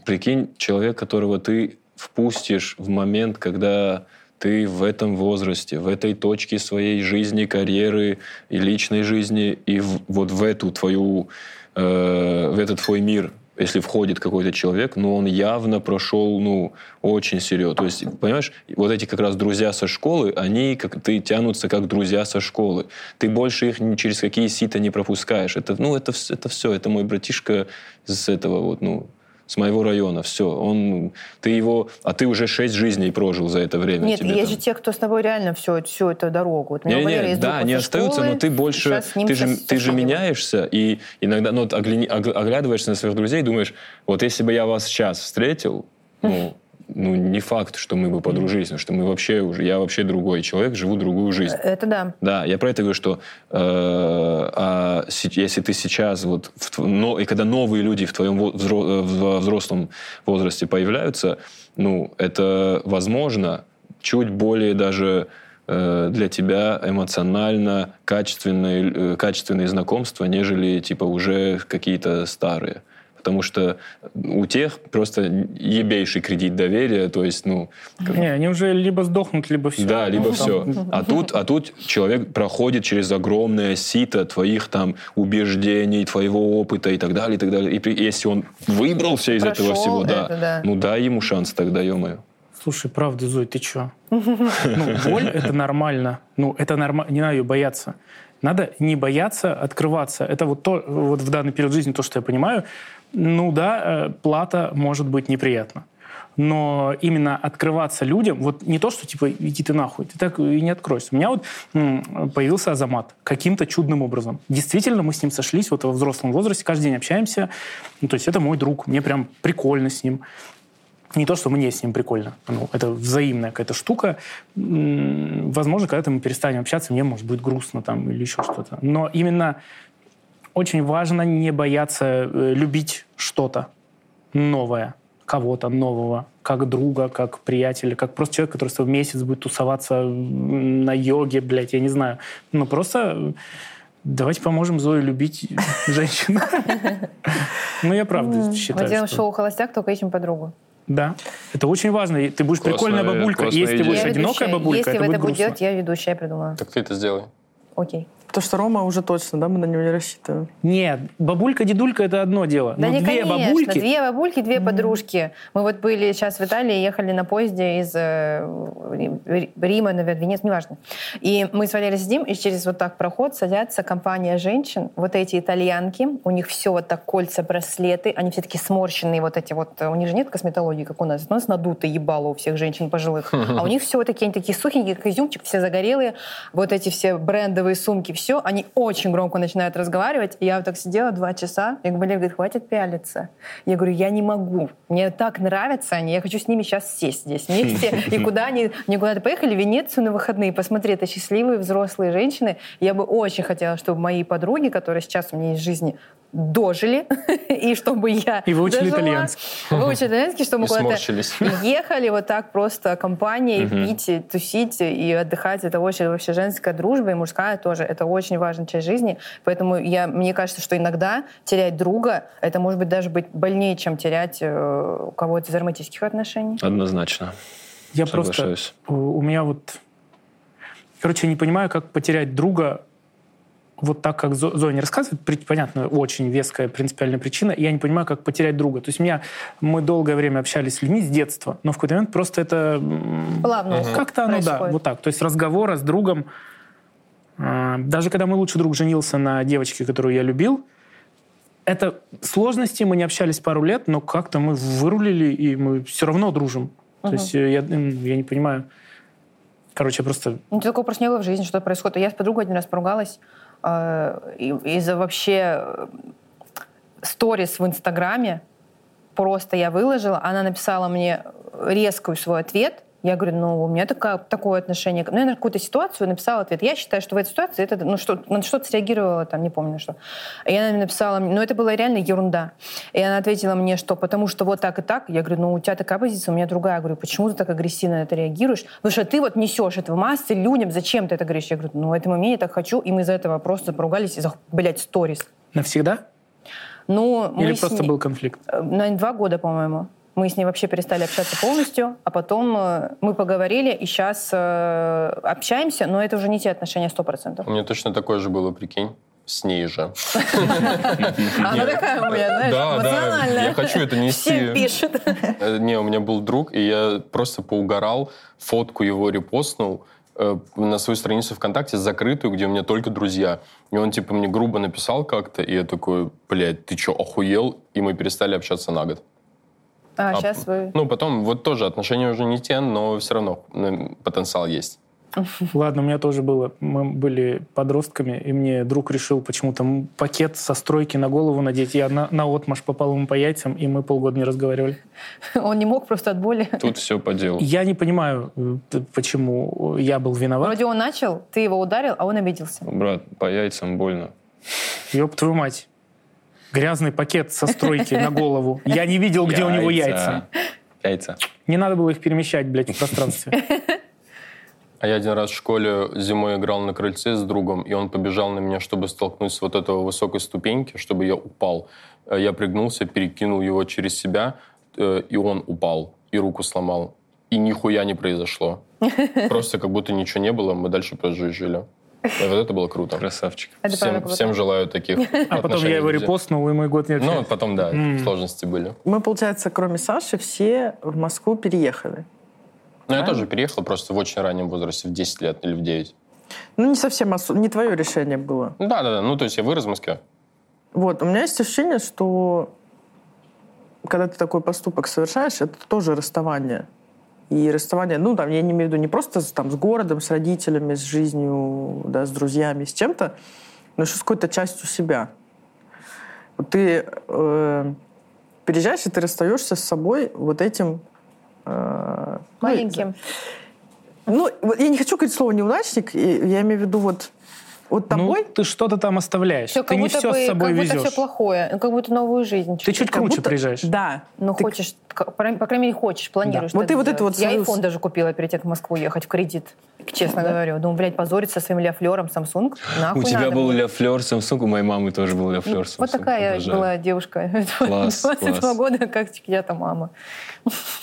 прикинь, человек, которого ты впустишь в момент, когда ты в этом возрасте, в этой точке своей жизни, карьеры и личной жизни, и в- вот в эту твою, э, в этот твой мир, если входит какой-то человек, но он явно прошел, ну, очень серьезно. То есть, понимаешь, вот эти как раз друзья со школы, они как ты тянутся как друзья со школы. Ты больше их ни через какие сита не пропускаешь. Это, ну, это, это все. Это мой братишка из этого вот, ну, с моего района. Все. Он, ты его, а ты уже шесть жизней прожил за это время. Нет, Тебе есть там- же те, кто с тобой реально всю, всю эту дорогу. Вот не, не, есть да, со остаются, школы, но ты больше, ты же, ты же меняешься, и иногда, ну, вот огля- ог- оглядываешься на своих друзей и думаешь, вот если бы я вас сейчас встретил, ну, ну, не факт, что мы бы подружились, потому что мы вообще уже, я вообще другой человек, живу другую жизнь. Это да. Да, я про это говорю, что э, а если ты сейчас вот, в но, и когда новые люди в твоем во- взро- э, взрослом возрасте появляются, ну, это возможно чуть более даже э, для тебя эмоционально качественные, э, качественные знакомства, нежели типа уже какие-то старые. Потому что у тех просто ебейший кредит доверия, то есть, ну, как- Не, они уже либо сдохнут, либо все. да, либо все. А тут, а тут человек проходит через огромное сито твоих там убеждений, твоего опыта и так далее, и так далее. И при- если он выбрался из этого всего, да, это, да. ну дай ему шанс тогда, ё-моё. Слушай, правда, Зой, ты чё? Ну, боль — это нормально. Ну, это нормально. Не надо ее бояться. Надо не бояться открываться. Это вот то, вот в данный период жизни, то, что я понимаю. Ну да, э, плата может быть неприятна. Но именно открываться людям, вот не то, что типа иди ты нахуй, ты так и не откроешься. У меня вот появился Азамат каким-то чудным образом. Действительно, мы с ним сошлись вот во взрослом возрасте, каждый день общаемся. Ну, то есть это мой друг, мне прям прикольно с ним не то, что мне с ним прикольно. Ну, это взаимная какая-то штука. Возможно, когда-то мы перестанем общаться, мне, может, будет грустно там или еще что-то. Но именно очень важно не бояться э, любить что-то новое, кого-то нового, как друга, как приятеля, как просто человек, который с тобой месяц будет тусоваться на йоге, блядь, я не знаю. Ну, просто э, давайте поможем Зое любить *laughs* женщину. Ну, я правда Мы считаю, делаем что... шоу «Холостяк», только ищем подругу. Да, это очень важно. И Ты будешь прикольная бабулька. Если ты будешь одинокая бабулька, Если это будет это делать, я ведущая, придумала. Так ты это сделай. Окей. Потому что Рома уже точно, да, мы на него не рассчитываем. Нет, бабулька, дедулька это одно дело. Да Но не, две конечно. бабульки. Две бабульки, две подружки. Мы вот были сейчас в Италии, ехали на поезде из э, Ри- Рима, наверное, Венеции, неважно. И мы с Валерией сидим, и через вот так проход садятся компания женщин, вот эти итальянки, у них все вот так кольца, браслеты, они все такие сморщенные, вот эти вот, у них же нет косметологии, как у нас, у нас надутые ебало у всех женщин пожилых, *laughs* а у них все вот такие, они такие сухенькие, как изюмчик, все загорелые, вот эти все брендовые сумки, все, они очень громко начинают разговаривать. И я вот так сидела два часа, и Валерий говорит, хватит пялиться. Я говорю, я не могу. Мне так нравятся они, я хочу с ними сейчас сесть здесь вместе. *laughs* И куда они, они куда-то поехали, в Венецию на выходные, посмотри, это счастливые взрослые женщины. Я бы очень хотела, чтобы мои подруги, которые сейчас у меня есть в жизни, дожили, *laughs* и чтобы я И выучили дожила. итальянский. Выучили итальянский, чтобы И куда-то ехали вот так просто компанией, пить, тусить и отдыхать. Это очень вообще женская дружба и мужская тоже. Это очень важная часть жизни. Поэтому я, мне кажется, что иногда терять друга, это может быть даже быть больнее, чем терять э, у кого-то из романтических отношений. Однозначно. Я просто... Соглашаюсь. У у меня вот... Короче, я не понимаю, как потерять друга вот так, как Зо- Зоя не рассказывает, понятно, очень веская принципиальная причина, и я не понимаю, как потерять друга. То есть меня, мы долгое время общались с людьми с детства, но в какой-то момент просто это... Плавно Как-то оно, да, происходит. вот так. То есть разговора с другом, даже когда мой лучший друг женился на девочке, которую я любил, это сложности, мы не общались пару лет, но как-то мы вырулили, и мы все равно дружим. То есть э, я, я не понимаю. Короче, просто Ну, такого просто не было в жизни, что происходит. Я с подругой один раз поругалась э, из-за вообще э, сторис в Инстаграме. Просто я выложила, она написала мне резкую свой ответ. Я говорю, ну, у меня такая, такое отношение. Ну, я на какую-то ситуацию написала ответ. Я считаю, что в этой ситуации это, ну, что, на что-то среагировала, там, не помню, на что. И она мне написала, ну, это была реально ерунда. И она ответила мне, что потому что вот так и так. Я говорю, ну, у тебя такая позиция, у меня другая. Я говорю, почему ты так агрессивно на это реагируешь? Потому что ты вот несешь это в массы людям, зачем ты это говоришь? Я говорю, ну, это момент я так хочу, и мы из-за этого просто поругались из-за, блядь, сторис. навсегда? Ну, мы Или с просто ней- был конфликт? Э, Наверное, два года, по-моему. Мы с ней вообще перестали общаться полностью, а потом э, мы поговорили, и сейчас общаемся, но это уже не те отношения сто процентов. У меня точно такое же было, прикинь. С ней же. *laughs* Она такая у меня, знаешь, Да, да, эмоциональная. я хочу это нести. Всем пишет. Э, Не, у меня был друг, и я просто поугарал, фотку его репостнул э, на свою страницу ВКонтакте, закрытую, где у меня только друзья. И он, типа, мне грубо написал как-то, и я такой, блядь, ты что, охуел? И мы перестали общаться на год. А, А, сейчас вы... Ну, потом, вот тоже отношения уже не те, но все равно потенциал есть. Ладно, у меня тоже было. Мы были подростками, и мне друг решил почему-то пакет со стройки на голову надеть. Я на, на отмаш попал ему по яйцам, и мы полгода не разговаривали. *laughs* Он не мог просто от боли. Тут все по делу. Я не понимаю, э, почему я был виноват. Вроде он начал, ты его ударил, а он обиделся. Брат, по яйцам больно. Ёб твою мать. Грязный пакет со стройки на голову. Я не видел, где у него яйца. Яйца. Не надо было их перемещать, блядь, в пространстве. А я один раз в школе зимой играл на крыльце с другом, и он побежал на меня, чтобы столкнуть с вот этого высокой ступеньки, чтобы я упал. Э, Я пригнулся, перекинул его через себя, э, и он упал, и руку сломал. И нихуя не произошло. Просто как будто ничего не было, мы дальше просто жили. И вот это было круто. Красавчик. Это Всем, всем желаю таких *laughs* А потом я его репостнул, и мой год не Ну, потом, да, М. сложности были. Мы, получается, кроме Саши, все в Москву переехали. Но я тоже переехал просто в очень раннем возрасте, в 10 лет или в 9. Ну, не совсем, осо- не твое решение было. Ну, Да-да-да, ну, то есть я вырос в Москве. Вот, у меня есть ощущение, что когда ты такой поступок совершаешь, это тоже расставание. И расставание, ну, там, я не имею в виду не просто там, с городом, с родителями, с жизнью, да, с друзьями, с чем-то, но еще с какой-то частью себя. Вот ты э, переезжаешь, и ты расстаешься с собой вот этим... э, Маленьким. Ну, я не хочу говорить слово неудачник, я имею в виду вот, вот Ну, тобой, ты что-то там оставляешь. Все, ты как не будто все бы, с собой как будто везешь. все плохое, ну, как будто новую жизнь. Ты чуть как круче будто- приезжаешь. Да. Ну, Ты- хочешь, по, крайней мере, хочешь, планируешь. Вот это и вот это вот Я свою- iPhone даже купила перед тем, как в Москву ехать в кредит. Честно говорю. Думаю, блядь, позориться своим ля-флером Samsung. Нахуй У тебя надо был было. Ля Флер Samsung, у моей мамы тоже был Ля Флер Samsung. Вот такая я Обожаю. была девушка. *laughs* Класс, 22 класс. года, как я-то мама.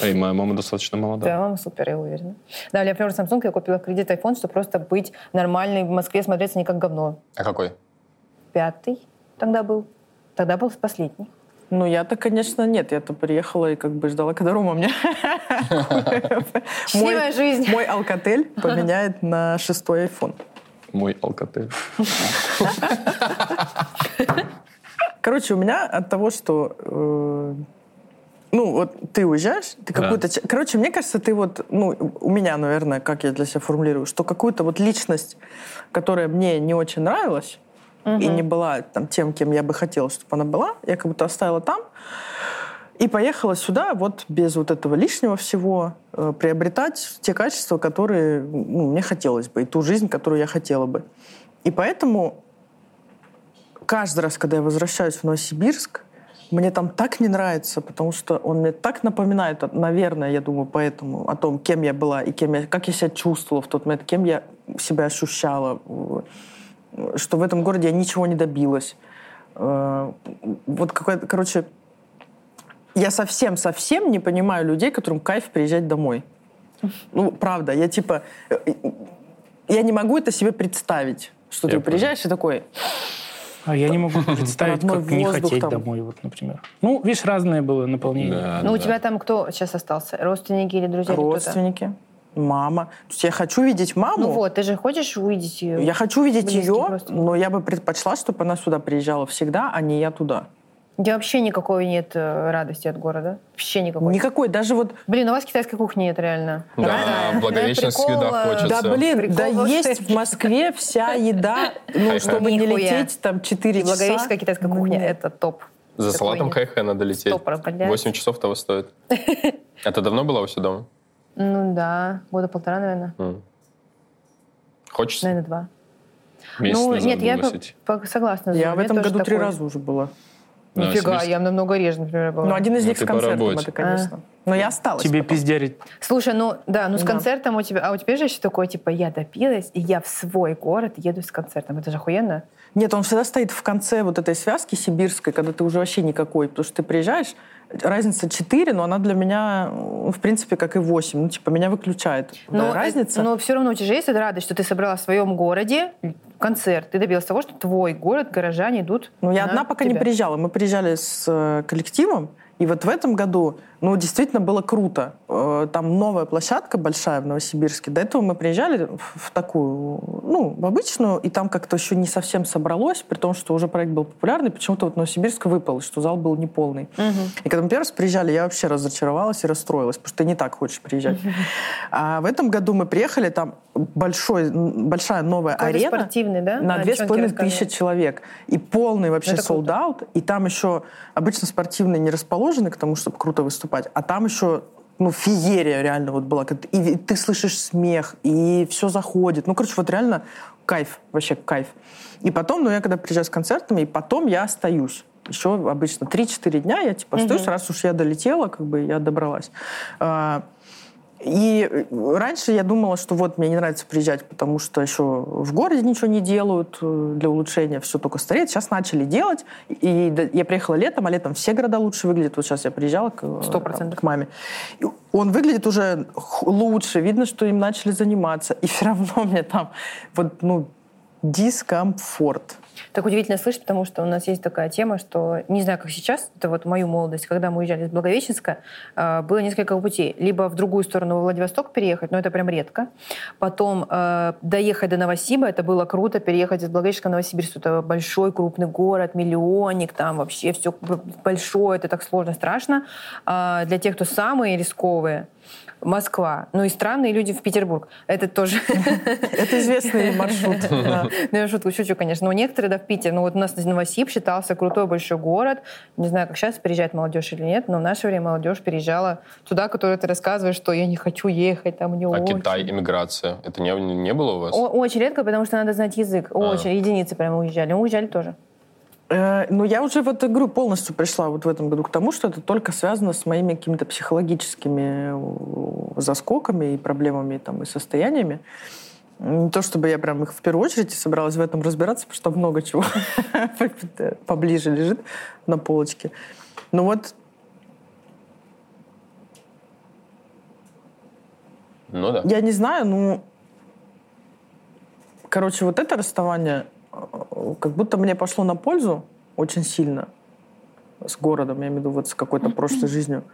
Эй, моя мама достаточно молода. Да, мама супер, я уверена. Да, для Флер Samsung я купила в кредит iPhone, чтобы просто быть нормальной в Москве, смотреться не как говно. А какой? Пятый тогда был. Тогда был последний. Ну, я-то, конечно, нет. Я-то приехала и как бы ждала, когда Рома мне... *laughs* Счастливая жизнь. Мой алкотель *laughs* поменяет на шестой iPhone. Мой алкотель. *laughs* Короче, у меня от того, что... э, ну, вот ты уезжаешь, ты какую-то... Короче, мне кажется, ты вот... Ну, у меня, наверное, как я для себя формулирую, что какую-то вот личность, которая мне не очень нравилась, и не была там тем, кем я бы хотела, чтобы она была, я как будто оставила там, и поехала сюда вот без вот этого лишнего всего э, приобретать те качества, которые ну, мне хотелось бы, и ту жизнь, которую я хотела бы. И поэтому каждый раз, когда я возвращаюсь в Новосибирск, мне там так не нравится, потому что он мне так напоминает, наверное, я думаю, поэтому, о том, кем я была и кем я, как я себя чувствовала в тот момент, кем я себя ощущала, что в этом городе я ничего не добилась. Э, Вот какой-то, короче, я совсем-совсем не понимаю людей, которым кайф приезжать домой. Ну, правда, я типа... э, Я не могу это себе представить, что Я ты приезжаешь и такой... А я не могу *laughs* представить, как не хотеть там. домой, вот, например. Ну, видишь, разное было наполнение. Да, Ну, у да. тебя там кто сейчас остался? Родственники или друзья? или родственники, мама. То есть я хочу видеть маму. Ну вот, ты же хочешь увидеть ее? Я хочу видеть ее, родственников. но я бы предпочла, чтобы она сюда приезжала всегда, а не я туда. У тебя вообще никакой нет э, радости от города? Вообще никакой? Никакой, даже вот... Блин, у вас китайской кухни нет реально. Да, Правда? в *laughs* Благовещенск Да, всегда прикол, хочется. Да блин, Прикол да вообще. есть в Москве вся еда, ну, чтобы не лететь там 4 И часа. Благовещенская китайская Ну, кухня — это топ. За салатом хай-хай надо лететь. Стопор, блядь. 8 часов того стоит. *laughs* Это давно была у себя дома? Ну да, года полтора, наверное. М. Хочется? Наверное, два. Месяц ну, назад нет, я по- по- согласна. с Я в этом году три раза уже была. Да, Нифига, Сибирск. я намного реже, например, была. Ну, один из Ну, них с ты по концертом, это, конечно. Но я осталась. Тебе потом. пиздярить. Слушай, ну да, ну с Да. концертом у тебя, а у тебя же еще такое, типа, я допилась, и я в свой город еду с концертом. Это же охуенно. Нет, он всегда стоит в конце вот этой связки сибирской, когда ты уже вообще никакой. Потому что ты приезжаешь, разница 4, но она для меня, в принципе, как и 8. Ну, типа, меня выключает. Но, Да, разница. Но все равно у тебя же есть эта радость, что ты собрала в своем городе концерт. Ты добилась того, что твой город, горожане идут Ну, я на одна пока не тебя. приезжала. Мы приезжали с э, коллективом, и вот в этом году, ну, действительно было круто. Э, Там новая площадка большая в Новосибирске. До этого мы приезжали в такую, ну, в обычную, и там как-то еще не совсем собралось, при том, что уже проект был популярный, почему-то вот Новосибирск выпал, что зал был неполный. И когда мы первый раз приезжали, я вообще разочаровалась и расстроилась, потому что ты не так хочешь приезжать. А в этом году мы приехали, там большой, большая новая Какой-то арена. спортивный, да? На две с половиной тысячи человек. И полный вообще Это круто. солдат. И там еще обычно спортивные не расположены к тому, чтобы круто выступать. А там еще ну, феерия реально вот была. И ты слышишь смех, и все заходит. Ну, короче, вот реально кайф, вообще кайф. И потом, ну, я когда приезжаю с концертами, и потом я остаюсь. Еще обычно 3-4 дня я типа остаюсь, раз уж я долетела, как бы я добралась. И э, раньше я думала, что вот мне не нравится приезжать, потому что еще в городе ничего не делают э, для улучшения, все только стареет. Сейчас начали делать. И я приехала летом, а летом все города лучше выглядят. Вот сейчас я приезжала к, э, Сто процентов. к маме. И он выглядит уже лучше, видно, что им начали заниматься. И все равно мне там вот, ну, дискомфорт. Так удивительно слышать, потому что у нас есть такая тема, что, не знаю, как сейчас, это вот мою молодость, когда мы уезжали из Благовещенска, э, было несколько путей. Либо в другую сторону, во Владивосток переехать, но это прям редко. Потом э, доехать до Новосиба, это было круто, переехать из Благовещенска в Новосибирск. Это большой, крупный город, миллионник, там вообще все большое, это так сложно, страшно. А для тех, кто самые рисковые, Москва. Ну и странные люди в Петербург. Это тоже *laughs* Это известный маршрут. *laughs* ну, я шутку шучу, конечно. Но некоторые, да, в Питер. Ну, вот у нас Новосиб считался крутой большой город. Не знаю, как сейчас переезжает молодежь или нет, но в наше время молодежь переезжала туда, которую ты рассказываешь, что я не хочу ехать, там мне А. Китай, иммиграция, это не, не было у вас? Очень редко, потому что надо знать язык. А. Очень. Единицы прямо уезжали. Мы уезжали тоже. Ну, я уже вот игру полностью пришла вот в этом году к тому, что это только связано с моими какими-то психологическими э, заскоками и проблемами там, и состояниями. Не то чтобы я прям их в первую очередь собиралась в этом разбираться, потому что много чего *laughs* поближе лежит на полочке. Но вот Ну да. Я не знаю, ну... Короче, вот это расставание как будто мне пошло на пользу очень сильно с городом, я имею в виду вот с какой-то прошлой жизнью.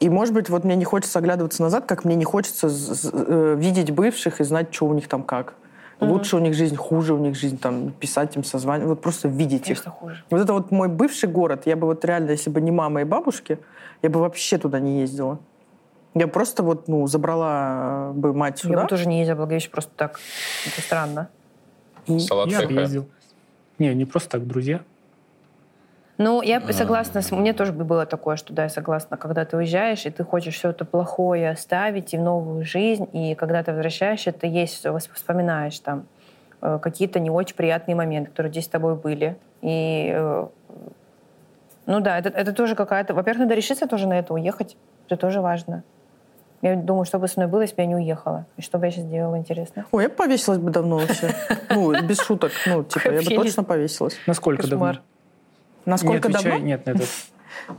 И, может быть, вот мне не хочется оглядываться назад, как мне не хочется э, видеть бывших и знать, что у них там как. Mm-hmm. Лучше у них жизнь, хуже у них жизнь, там, писать им, созванивать, вот просто видеть Конечно, их. хуже. Вот это вот мой бывший город, я бы вот реально, если бы не мама и бабушки, я бы вообще туда не ездила. Я просто вот, ну, забрала бы мать сюда. Я бы тоже не ездила в Благовещение просто так. Это странно. Салат Я бы цеха. ездил. Не, не просто так, друзья. Ну, я согласна, с- мне тоже бы было такое, что да, я согласна, когда ты уезжаешь, и ты хочешь все это плохое оставить и в новую жизнь, и когда ты возвращаешься, ты есть, вспоминаешь там э, какие-то не очень приятные моменты, которые здесь с тобой были. И, э, ну да, это, это тоже какая-то... Во-первых, надо решиться тоже на это, уехать. Это тоже важно. Я думаю, что бы со мной было, если бы я не уехала. И что бы я сейчас делала, интересно. Ой, я бы повесилась бы давно вообще. Ну, без шуток. Ну, типа, я бы точно повесилась. Насколько давно? Насколько давно? Нет, на этот.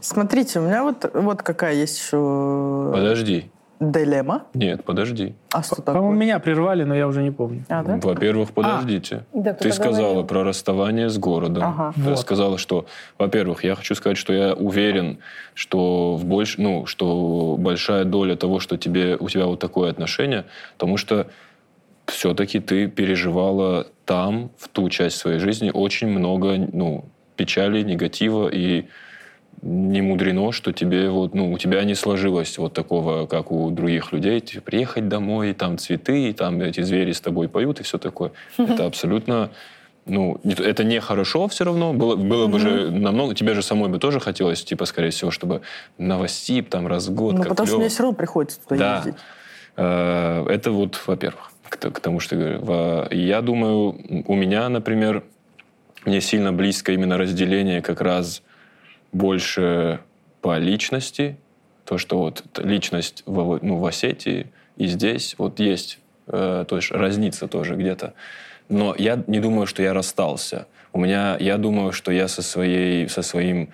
Смотрите, у меня вот, вот какая есть еще Подожди. Дилемма. Нет, подожди. А что По-моему, такое? меня прервали, но я уже не помню. А, да? Во-первых, подождите. Да, Ты сказала говорил. про расставание с городом. Ага. Ты Вот. сказала, что, во-первых, я хочу сказать, что я уверен, что в больш... ну, что большая доля того, что тебе у тебя вот такое отношение, потому что все-таки ты переживала там, в ту часть своей жизни, очень много ну, печали, негатива, и не мудрено, что тебе вот, ну, у тебя не сложилось вот такого, как у других людей, типа, приехать домой, и там цветы, и там эти звери с тобой поют, и все такое. Это абсолютно ну, это не хорошо все равно. Было, было бы же намного... Тебе же самой бы тоже хотелось, типа, скорее всего, чтобы Новосиб там раз в год. Ну, потому что мне все равно приходится туда Да. ездить. Э, Это вот, во-первых, к, тому, что я говорю. Во- Я думаю, у меня, например, мне сильно близко именно разделение как раз больше по личности. То, что вот личность в, ну, в Осетии и здесь вот есть, э, то есть разница тоже где-то. Но я не думаю, что я расстался. У меня, я думаю, что я со, своей, со своим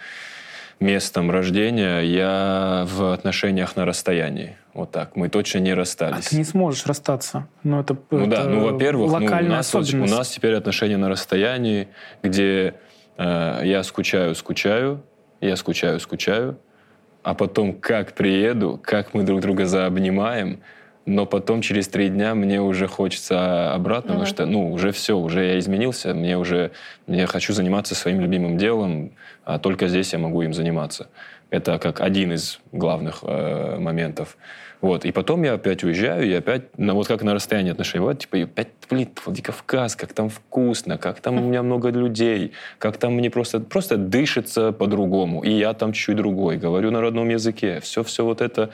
местом рождения я в отношениях на расстоянии. Вот так. Мы точно не А расстались. ты не сможешь расстаться. Ну, это, Ну это да, ну во-первых, ну, у, нас, у нас теперь отношения на расстоянии, где э, я скучаю, скучаю, я скучаю, скучаю, а потом как приеду, как мы друг друга заобнимаем, но потом через три дня мне уже хочется обратно, потому что, ну, уже все, уже я изменился, мне уже, я хочу заниматься своим любимым делом, а только здесь я могу им заниматься. Это как один из главных э, моментов. Вот. И потом я опять уезжаю, и опять, на, вот как на расстоянии отношений, вот, типа, и опять, блин, Владикавказ, как там вкусно, как там у меня много людей, как там мне просто, просто дышится по-другому. И я там чуть другой, говорю на родном языке. Все-все вот это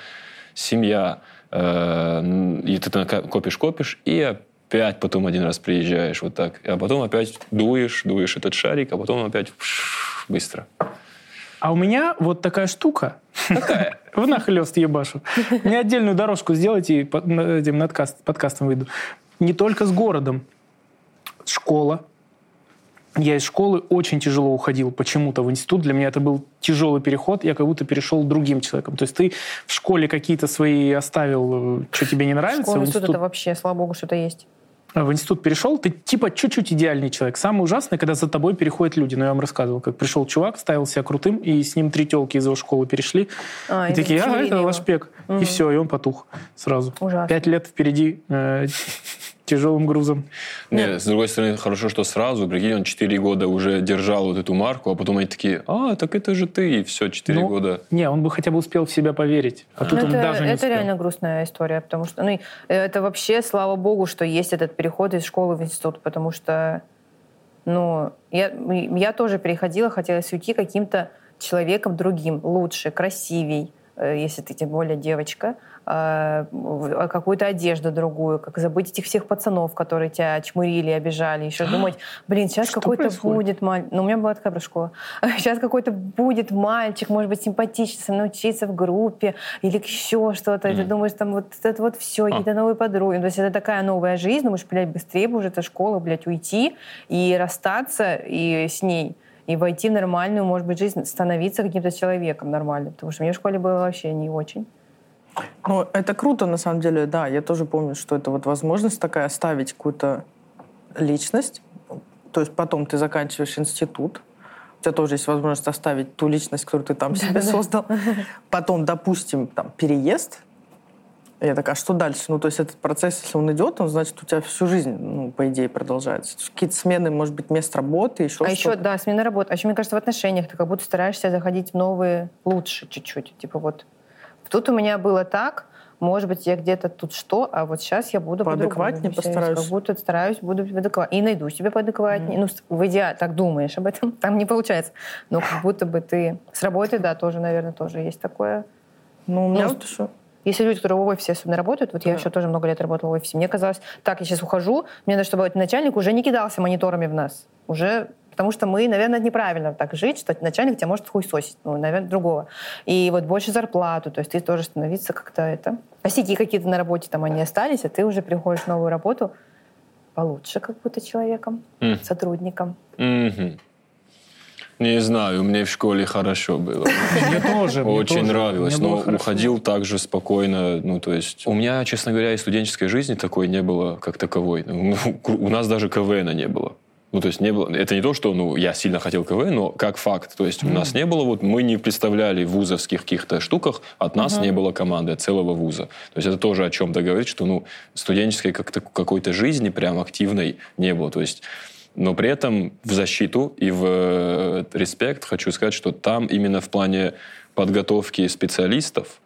семья. Э, и ты копишь-копишь, и опять потом один раз приезжаешь вот так. А потом опять дуешь, дуешь этот шарик, а потом опять *laughs* быстро. А у меня вот такая штука. *laughs* В нахлест ебашу. Мне отдельную дорожку сделайте, и этим подкастом выйду. Не только с городом. Школа. Я из школы очень тяжело уходил почему-то в институт. Для меня это был тяжелый переход. Я как будто перешел другим человеком. То есть ты в школе какие-то свои оставил, э, что тебе не нравится. Школа, в институт институт это вообще, слава богу, что-то есть. в институт перешел, ты типа чуть-чуть идеальный человек. Самое ужасное, когда за тобой переходят люди. Но я вам рассказывал, как пришел чувак, ставил себя крутым, и с ним три телки из его школы перешли. А, и и такие, а, это его. Лашпек. И Мгм. все, и он потух сразу. Ужасно. Пять лет впереди э, *laughs* тяжелым грузом. Нет, с другой стороны, хорошо, что сразу, прикинь, он 4 года уже держал вот эту марку, а потом они такие, а, так это же ты, и все, 4 Ну, года. Не, он бы хотя бы успел в себя поверить. А тут Ну, он это, даже не это успел. реально грустная история, потому что ну, это вообще, слава богу, что есть этот переход из школы в институт, потому что ну, я, я тоже переходила, хотелось уйти каким-то человеком другим, лучше, красивей, э, если ты тем более девочка, а какую-то одежду другую, как забыть этих всех пацанов, которые тебя чмырили, обижали, еще думать, блин, сейчас какой-то будет мальчик. Ну, у меня была такая школа. *laughs* Сейчас какой-то будет мальчик, может быть, симпатичный, со мной учиться в группе или еще что-то. И ты думаешь, там вот это вот все, А. какие-то новые подруги. То есть это такая новая жизнь, думаешь, блядь, быстрее бы уже эта школа, блядь, уйти и расстаться и с ней и войти в нормальную, может быть, жизнь, становиться каким-то человеком нормальным. Потому что мне в школе было вообще не очень. Ну, это круто, на самом деле, да. Я тоже помню, что это вот возможность такая оставить какую-то личность. То есть потом ты заканчиваешь институт, у тебя тоже есть возможность оставить ту личность, которую ты там себе Да-да-да. создал. *laughs* Потом, допустим, там, переезд. Я такая, а что дальше? Ну, то есть этот процесс, если он идет, он, значит, у тебя всю жизнь, ну, по идее, продолжается. Какие-то смены, может быть, мест работы, еще а еще, да, смена работы. А еще, мне кажется, в отношениях ты как будто стараешься заходить в новые лучше чуть-чуть. Типа вот тут у меня было так, может быть, я где-то тут что, а вот сейчас я буду Поадекватнее постараюсь. Как будто стараюсь, буду адекватнее. И найду себе поадекватнее. Ну, с- в идеале, так думаешь об этом, *laughs* там не получается. Но как будто бы ты... С работы, да, тоже, наверное, тоже есть такое. Ну, у меня Ну, вот еще... Если люди, которые в офисе особенно работают, вот я Да. еще тоже много лет работала в офисе, мне казалось, так, я сейчас ухожу, мне надо, чтобы начальник уже не кидался мониторами в нас. Уже Потому что мы, наверное, неправильно так жить, что начальник тебя может хуесосить, ну, наверное, другого. И вот больше зарплату, то есть ты тоже становиться как-то это... Косяки какие-то на работе там они остались, а ты уже приходишь в новую работу получше как будто человеком, М. сотрудником. Мгм. Не знаю, мне в школе хорошо было. *laughs* Мне тоже. Очень нравилось, Мне но уходил также спокойно. Ну, то есть, у меня, честно говоря, и студенческой жизни такой не было, как таковой. Ну, *laughs* у нас даже КВНа не было. Ну, то есть, не было. Это не то, что ну, я сильно хотел КВН, но как факт. То есть, у нас не было, вот мы не представляли в вузовских каких-то штуках, от нас не было команды, от целого вуза. То есть, это тоже о чем-то говорит, что, ну, студенческой как-то какой-то жизни прям активной не было. То есть, но при этом в защиту и в э, респект хочу сказать, что там именно в плане подготовки специалистов,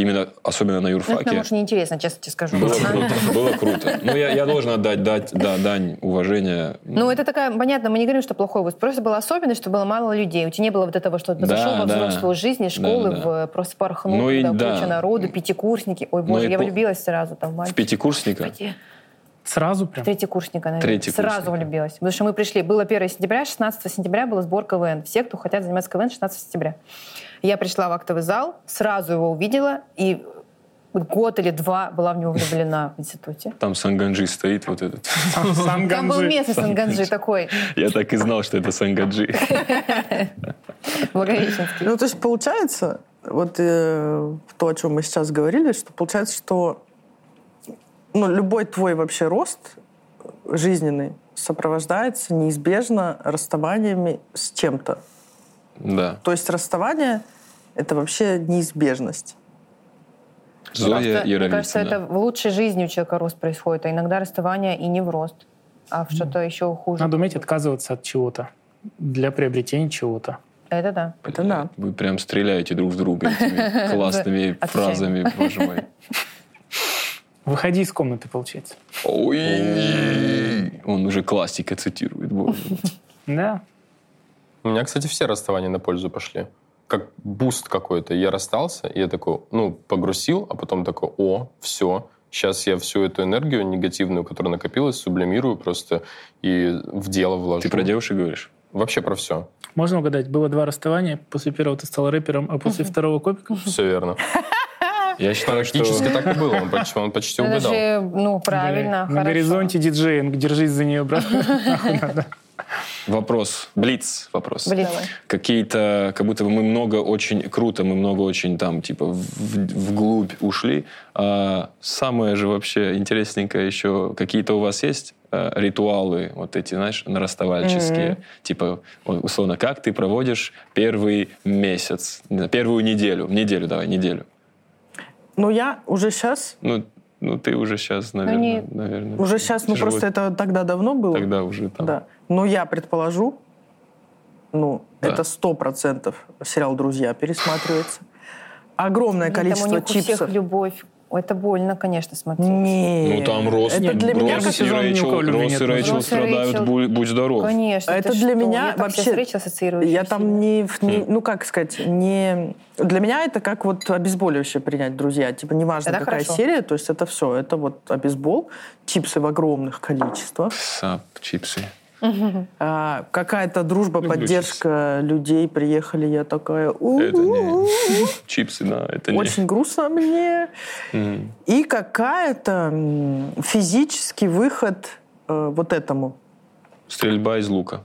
именно особенно на Ну, это нам юрфаке, уж неинтересно, честно тебе скажу. было *laughs* круто. Было круто. Ну, я, я должен отдать дать, да, дань уважения. Ну, это такая, понятно, мы не говорим, что плохой вуз. Просто была особенность, что было мало людей. У тебя не было вот этого, что ты Да, зашел во да. взрослую жизнь, из школы Да, да. в просто порхнул, Ну и да. куча народу, пятикурсники. Ой, Ну боже, и я по- влюбилась сразу там в В пятикурсника. Господи. Сразу прям? Третьекурсника, наверное. Третьекурсника. Сразу влюбилась. Потому что мы пришли, было 1 сентября, 16 сентября был сбор КВН. Все, кто хотят заниматься КВН, 16 сентября. Я пришла в актовый зал, сразу его увидела, и год или два была в него влюблена в институте. Там Санганджи стоит вот этот. Санганджи. Там был местный Санганджи такой, Я так и знал, что это Санганджи. *laughs* Благовещенский. Ну, то есть получается, вот э, то, о чем мы сейчас говорили, что получается, что ну, любой твой вообще рост жизненный сопровождается неизбежно расставаниями с чем-то. Да. То есть расставание — это вообще неизбежность. Зоя Просто, Мне кажется, это в лучшей жизни у человека рост происходит, а иногда расставание и не в рост, а в что-то еще хуже. Надо уметь отказываться от чего-то для приобретения чего-то. Это да. Это да. Вы прям стреляете друг в друга этими *laughs* *laughs* классными фразами, боже мой. Выходи из комнаты, получается. Ой, он уже классика цитирует. боже. Да. У меня, кстати, все расставания на пользу пошли. Как boost какой-то. Я расстался, и я такой, ну, погрустил, а потом такой, о, все, сейчас я всю эту энергию негативную, которая накопилась, сублимирую просто и в дело вложу. Ты про девушек говоришь? Вообще про все. Можно угадать, было два расставания. После первого ты стал рэпером, а после второго комиком. Все верно. *laughs* Я считаю, что... Практически так и было. Он почти, он почти угадал. же, ну, правильно, Бля, На горизонте диджеинг, держись за нее, брат. *laughs* Вопрос. Блиц вопрос. Блин. Какие-то, как будто бы мы много очень круто, мы много очень там, типа, в- вглубь ушли. А самое же вообще интересненькое еще, какие-то у вас есть э, ритуалы, вот эти, знаешь, нарастовальческие? Типа, вот, условно, как ты проводишь первый месяц, первую неделю, неделю давай, неделю. Ну, я уже сейчас, Ну, ну ты уже сейчас, наверное, не- наверное. уже сейчас, ну, тяжело. просто это тогда давно было. Тогда уже там. Да. Но я предположу, ну, Да. это сто процентов сериал «Друзья» пересматривается. Огромное Блин, там у количество них у всех чипсов. любовь Это больно, конечно, смотреть. Нет. Ну, там Росс, Это для меня Росс Первый и Рэйчел, Росс и нет. Рэйчел страдают, Рэйчел. будь, будь здоров. Конечно. Это для что? меня я вообще... Я очень там не, не- ну как сказать, не... Для меня это как вот обезболивающее принять, друзья. Типа неважно, Это какая хорошо. серия, то есть это все. Это вот обезбол, чипсы в огромных количествах. Сап, чипсы. А, какая-то дружба, Люблю поддержка людей. Приехали, я такая... Это не... Чипсы, да, это не... Очень грустно мне. И какая-то физический выход э, вот этому. Стрельба из лука.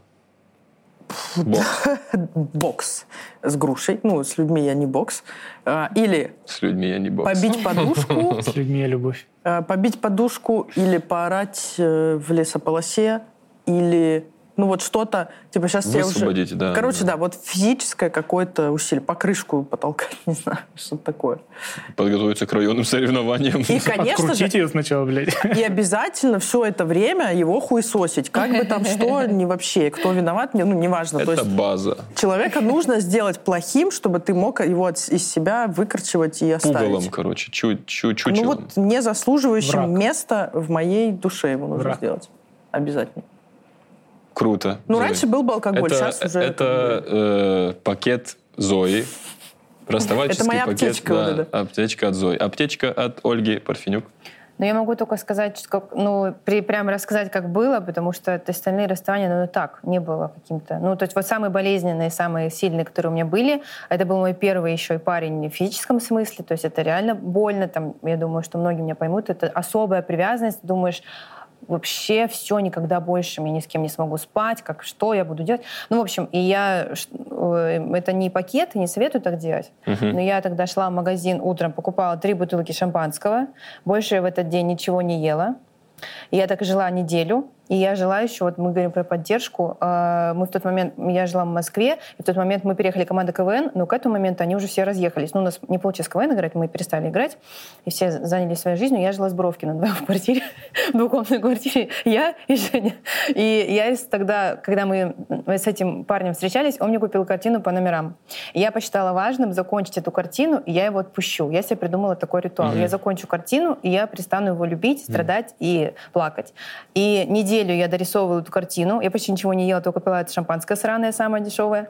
Бокс. *laughs* Бокс с грушей. Ну, с людьми я не бокс. А, Или С людьми я не бокс. побить *laughs* подушку, С людьми я любовь. э, побить подушку или поорать э, в лесополосе, или ну вот что-то, типа сейчас я уже... Высвободить, да. Короче, да, вот физическое какое-то усилие, покрышку потолкать, *laughs* не знаю, что такое. Подготовиться к районным соревнованиям. И, конечно Открутить же, ее сначала, блядь. и обязательно все это время его хуесосить. Как бы там что, не вообще, кто виноват, не, ну, неважно. То Это есть база. человека нужно сделать плохим, чтобы ты мог его от- из себя выкорчевать и оставить. Пугалом, короче, чуть, чуть, чуть. Ну вот не заслуживающим Враг. места в моей душе его нужно Враг. сделать. Обязательно. Круто. Ну, Зои. раньше был бы алкоголь, это, сейчас уже... Это э, пакет Зои. Расставательский Это моя пакет. аптечка да, вот эта. Аптечка от Зои. Аптечка от Ольги Парфенюк. Но я могу только сказать, как, ну, при, прям рассказать, как было, потому что это остальные расставания, ну, так, не было каким-то. Ну, то есть вот самые болезненные, самые сильные, которые у меня были, это был мой первый еще и парень в физическом смысле, то есть это реально больно, там, я думаю, что многие меня поймут, это особая привязанность, думаешь, вообще все, никогда больше я ни с кем не смогу спать, как что я буду делать. Ну, в общем, и я, э, это не пакет, и не советую так делать, но я тогда шла в магазин утром, покупала три бутылки шампанского, больше я в этот день ничего не ела. Я так и жила неделю. И я жила еще, вот мы говорим про поддержку, э, мы в тот момент, я жила в Москве, и в тот момент мы переехали команда КВН, но к этому моменту они уже все разъехались. Ну, у нас не получилось КВН играть, мы перестали играть, и все занялись своей жизнью. Я жила с Бровкиным вдвоем в *laughs* квартире, в двухкомнатной квартире, я и Женя. И я тогда, когда мы с этим парнем встречались, он мне купил картину по номерам. И я посчитала важным закончить эту картину, и я его отпущу. Я себе придумала такой ритуал. Я закончу картину, и я перестану его любить, страдать и плакать. И неделю я дорисовывала эту картину. Я почти ничего не ела, только пила это шампанское сраное, самое дешевое.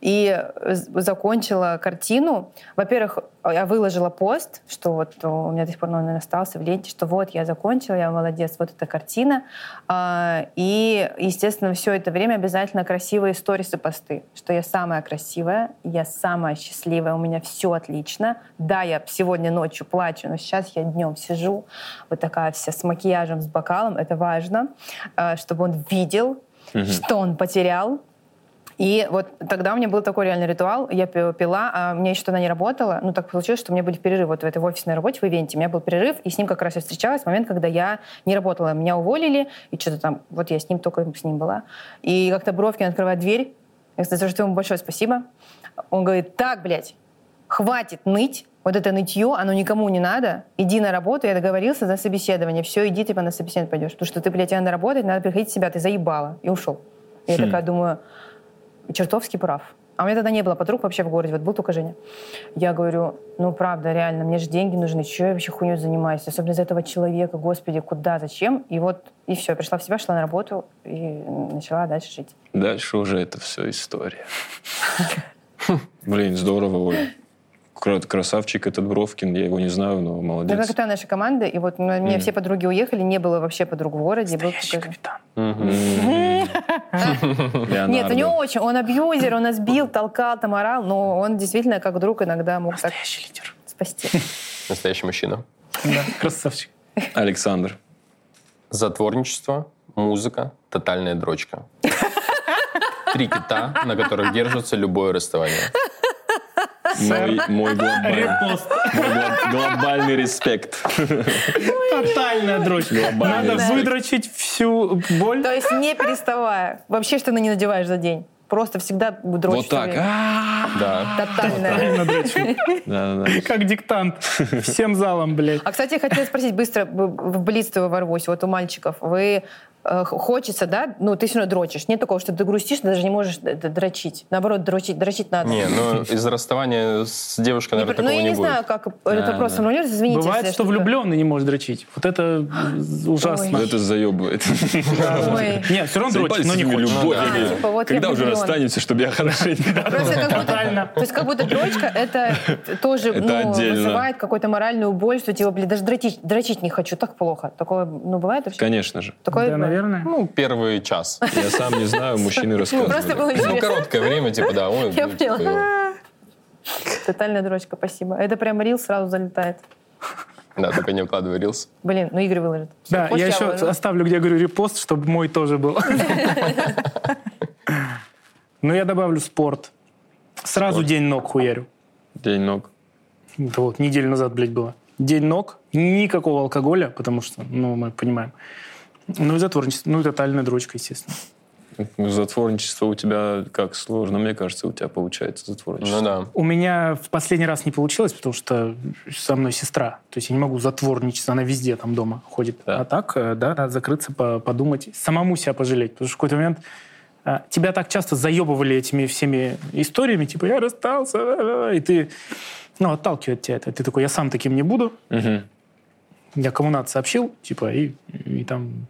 И э, закончила картину. Во-первых, я выложила пост, что вот э, у меня до сих пор он остался в ленте, что вот я закончила, я молодец, вот эта картина. А, И, естественно, все это время обязательно красивые сторисы посты, что я самая красивая, я самая счастливая, у меня все отлично. Да, я сегодня ночью плачу, но сейчас я днем сижу, вот такая вся с макияжем, с бокалом, это важно, чтобы он видел, что он потерял, и вот тогда у меня был такой реальный ритуал. Я пи- пила, а у меня еще тогда не работало. Ну, так получилось, что у меня были перерывы вот в этой офисной работе, в ивенте. У меня был перерыв, и с ним как раз я встречалась в момент, когда я не работала. Меня уволили, и что-то там... Вот я с ним только с ним была. И как-то Бровкин открывает дверь. Я, кстати, за что ему большое спасибо. Он говорит, так, блядь, хватит ныть, вот это нытье, оно никому не надо. Иди на работу, я договорился за собеседование. Все, иди, типа, на собеседование пойдешь. Потому что ты, блядь, тебе надо работать, надо приходить в себя, ты заебала. И ушел. Я такая думаю, чертовски прав. А у меня тогда не было подруг вообще в городе, вот был только Женя. Я говорю, ну правда, реально, мне же деньги нужны, что я вообще хуйней занимаюсь, особенно из этого человека, господи, куда, зачем? И вот, и все, пришла в себя, шла на работу и начала дальше жить. Дальше уже это все история. *laughs* Блин, здорово, Оля. Кра- Красавчик этот Бровкин, я его не знаю, но Это молодец. капитан нашей команды, и вот у меня все подруги уехали, не было вообще подруг в городе. был Настоящий только- капитан. *laughs* Нет, у него очень, он абьюзер, он нас бил, толкал, там орал, но он действительно как друг иногда мог так Настоящий лидер. спасти. *laughs* Настоящий мужчина. Да, красавчик. Александр. Затворничество, музыка, тотальная дрочка. Три кита, на которых держится любое расставание. Мой, мой глобальный, Репост. мой глоб- глобальный респект. Тотальная дрочка. Глобальный Надо респект. выдрочить всю боль. То есть не переставая. Вообще штаны не надеваешь за день. Просто всегда дрочишь. Вот так. Да. Тотальная. Тотально да. Как диктант. Всем залом, блядь. А, кстати, я хотела спросить быстро, в блиц ворвусь, вот у мальчиков. Вы хочется, да, ну, ты все равно дрочишь. Нет такого, что ты грустишь, ты даже не можешь д- дрочить. Наоборот, дрочить, дрочить надо. Не, ну из-за расставания с девушкой, Не наверное, ну, такого я не не будет. знаю, как этот вопрос формулируется, извините. Бывает, что влюбленный не может дрочить. Вот это ужасно. Ой. Это заебывает. Нет, все равно дрочит, но не хочет. типа, я Когда уже расстанемся, чтобы я хорошенько... То есть как будто дрочка это *laughs* тоже ну, вызывает какую-то моральную боль, что типа, блин, даже дрочить, дрочить не хочу, так плохо. Такое, ну, бывает вообще? Конечно же. Такое? Наверное. Ну, первый час. Я сам не знаю, мужчины Ну, просто рассказывают. было Ну, короткое время, типа, да. ой, Я ну, типа, поняла. Тотальная дрочка, спасибо. Это прям рил сразу залетает. Да, только не вкладывай рилс. Блин, ну Игорь выложит. Да, я еще оставлю, где я говорю репост, чтобы мой тоже был. *laughs* Ну, я добавлю спорт. Сразу день ног хуярю. День ног. Это вот неделю назад, блядь, было. День ног, никакого алкоголя, потому что, ну, мы понимаем. Ну, и затворничество, ну, и тотальная дрочка, естественно. Затворничество у тебя как сложно, мне кажется, у тебя получается затворничество. Ну да. У меня в последний раз не получилось, потому что со мной сестра. То есть я не могу затворничать, она везде там дома ходит. Да. А так, э, да, надо закрыться, по- подумать, самому себя пожалеть. Потому что в какой-то момент а, тебя так часто заебывали этими всеми историями, типа я расстался, и ты, ну, отталкивает тебя это. Ты такой, я сам таким не буду. Мгм. Я кому надо сообщил, типа, и, и там...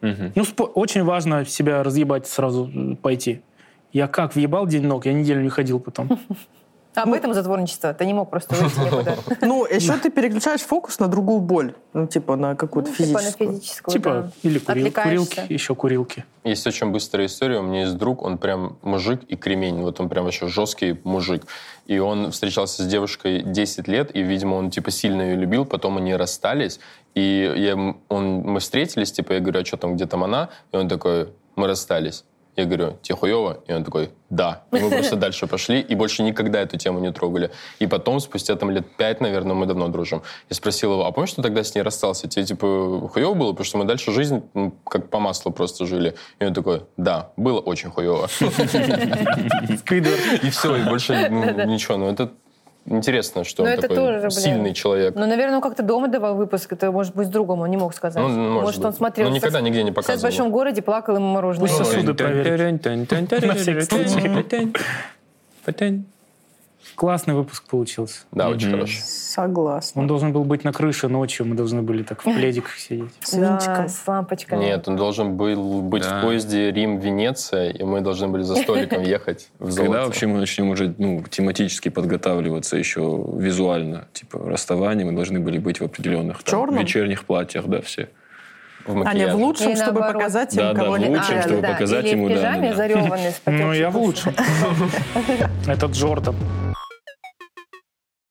Мгм. Ну, спо- очень важно себя разъебать сразу э, пойти. Я как въебал день ног, я неделю не ходил потом. *laughs* А об этом затворничество. Ты не мог просто выйти никуда. *laughs* Ну, еще ты переключаешь фокус на другую боль. Ну, типа на какую-то Ну, Типа на физическую. физическую, Типа, да. или курил- курилки, еще курилки. Есть очень быстрая история. У меня есть друг, он прям мужик и кремень. Вот он прям вообще жесткий мужик. И он встречался с девушкой 10 лет, и, видимо, он, типа, сильно ее любил. Потом они расстались. И я, он, мы встретились, типа, я говорю, а что там, где там она? И он такой, мы расстались. Я говорю, тебе хуево? И он такой, да. И мы просто *laughs* дальше пошли, и больше никогда эту тему не трогали. И потом, спустя там лет пять, наверное, мы давно дружим, я спросил его, а помнишь, что тогда с ней расстался? Тебе, типа, хуево было? Потому что мы дальше жизнь ну, как по маслу просто жили. И он такой, да, было очень хуево. *laughs* И все, и больше ну, ничего. Ну, это интересно, что Ну, он это тоже, такой блин. сильный человек. Ну, наверное, он как-то дома давал выпуск, это, может быть, с другом, он не мог сказать. Ну, может он быть. смотрел Ну, никогда «Секс- нигде не «Секс в показывал». большом городе, плакал ему мороженое. Пусть сосуды проверит. Классный выпуск получился. Да, очень хороший. Согласна. Он должен был быть на крыше ночью, мы должны были так в пледиках сидеть. С *laughs* Да, винчиком. с лампочками. Нет, он должен был быть Да. в поезде Рим-Венеция, и мы должны были за столиком *laughs* ехать в Когда вообще мы начнем уже ну, тематически подготавливаться еще визуально? Типа расставание, мы должны были быть в определенных там, вечерних платьях, да, все. В А не, макияже. в лучшем, И чтобы наоборот. показать им, Да, да, кого в они лучшем, А, чтобы да, показать Или ему, в да, пижаме да, да. зареванный с *laughs* Ну, я в лучшем. Это Джордан.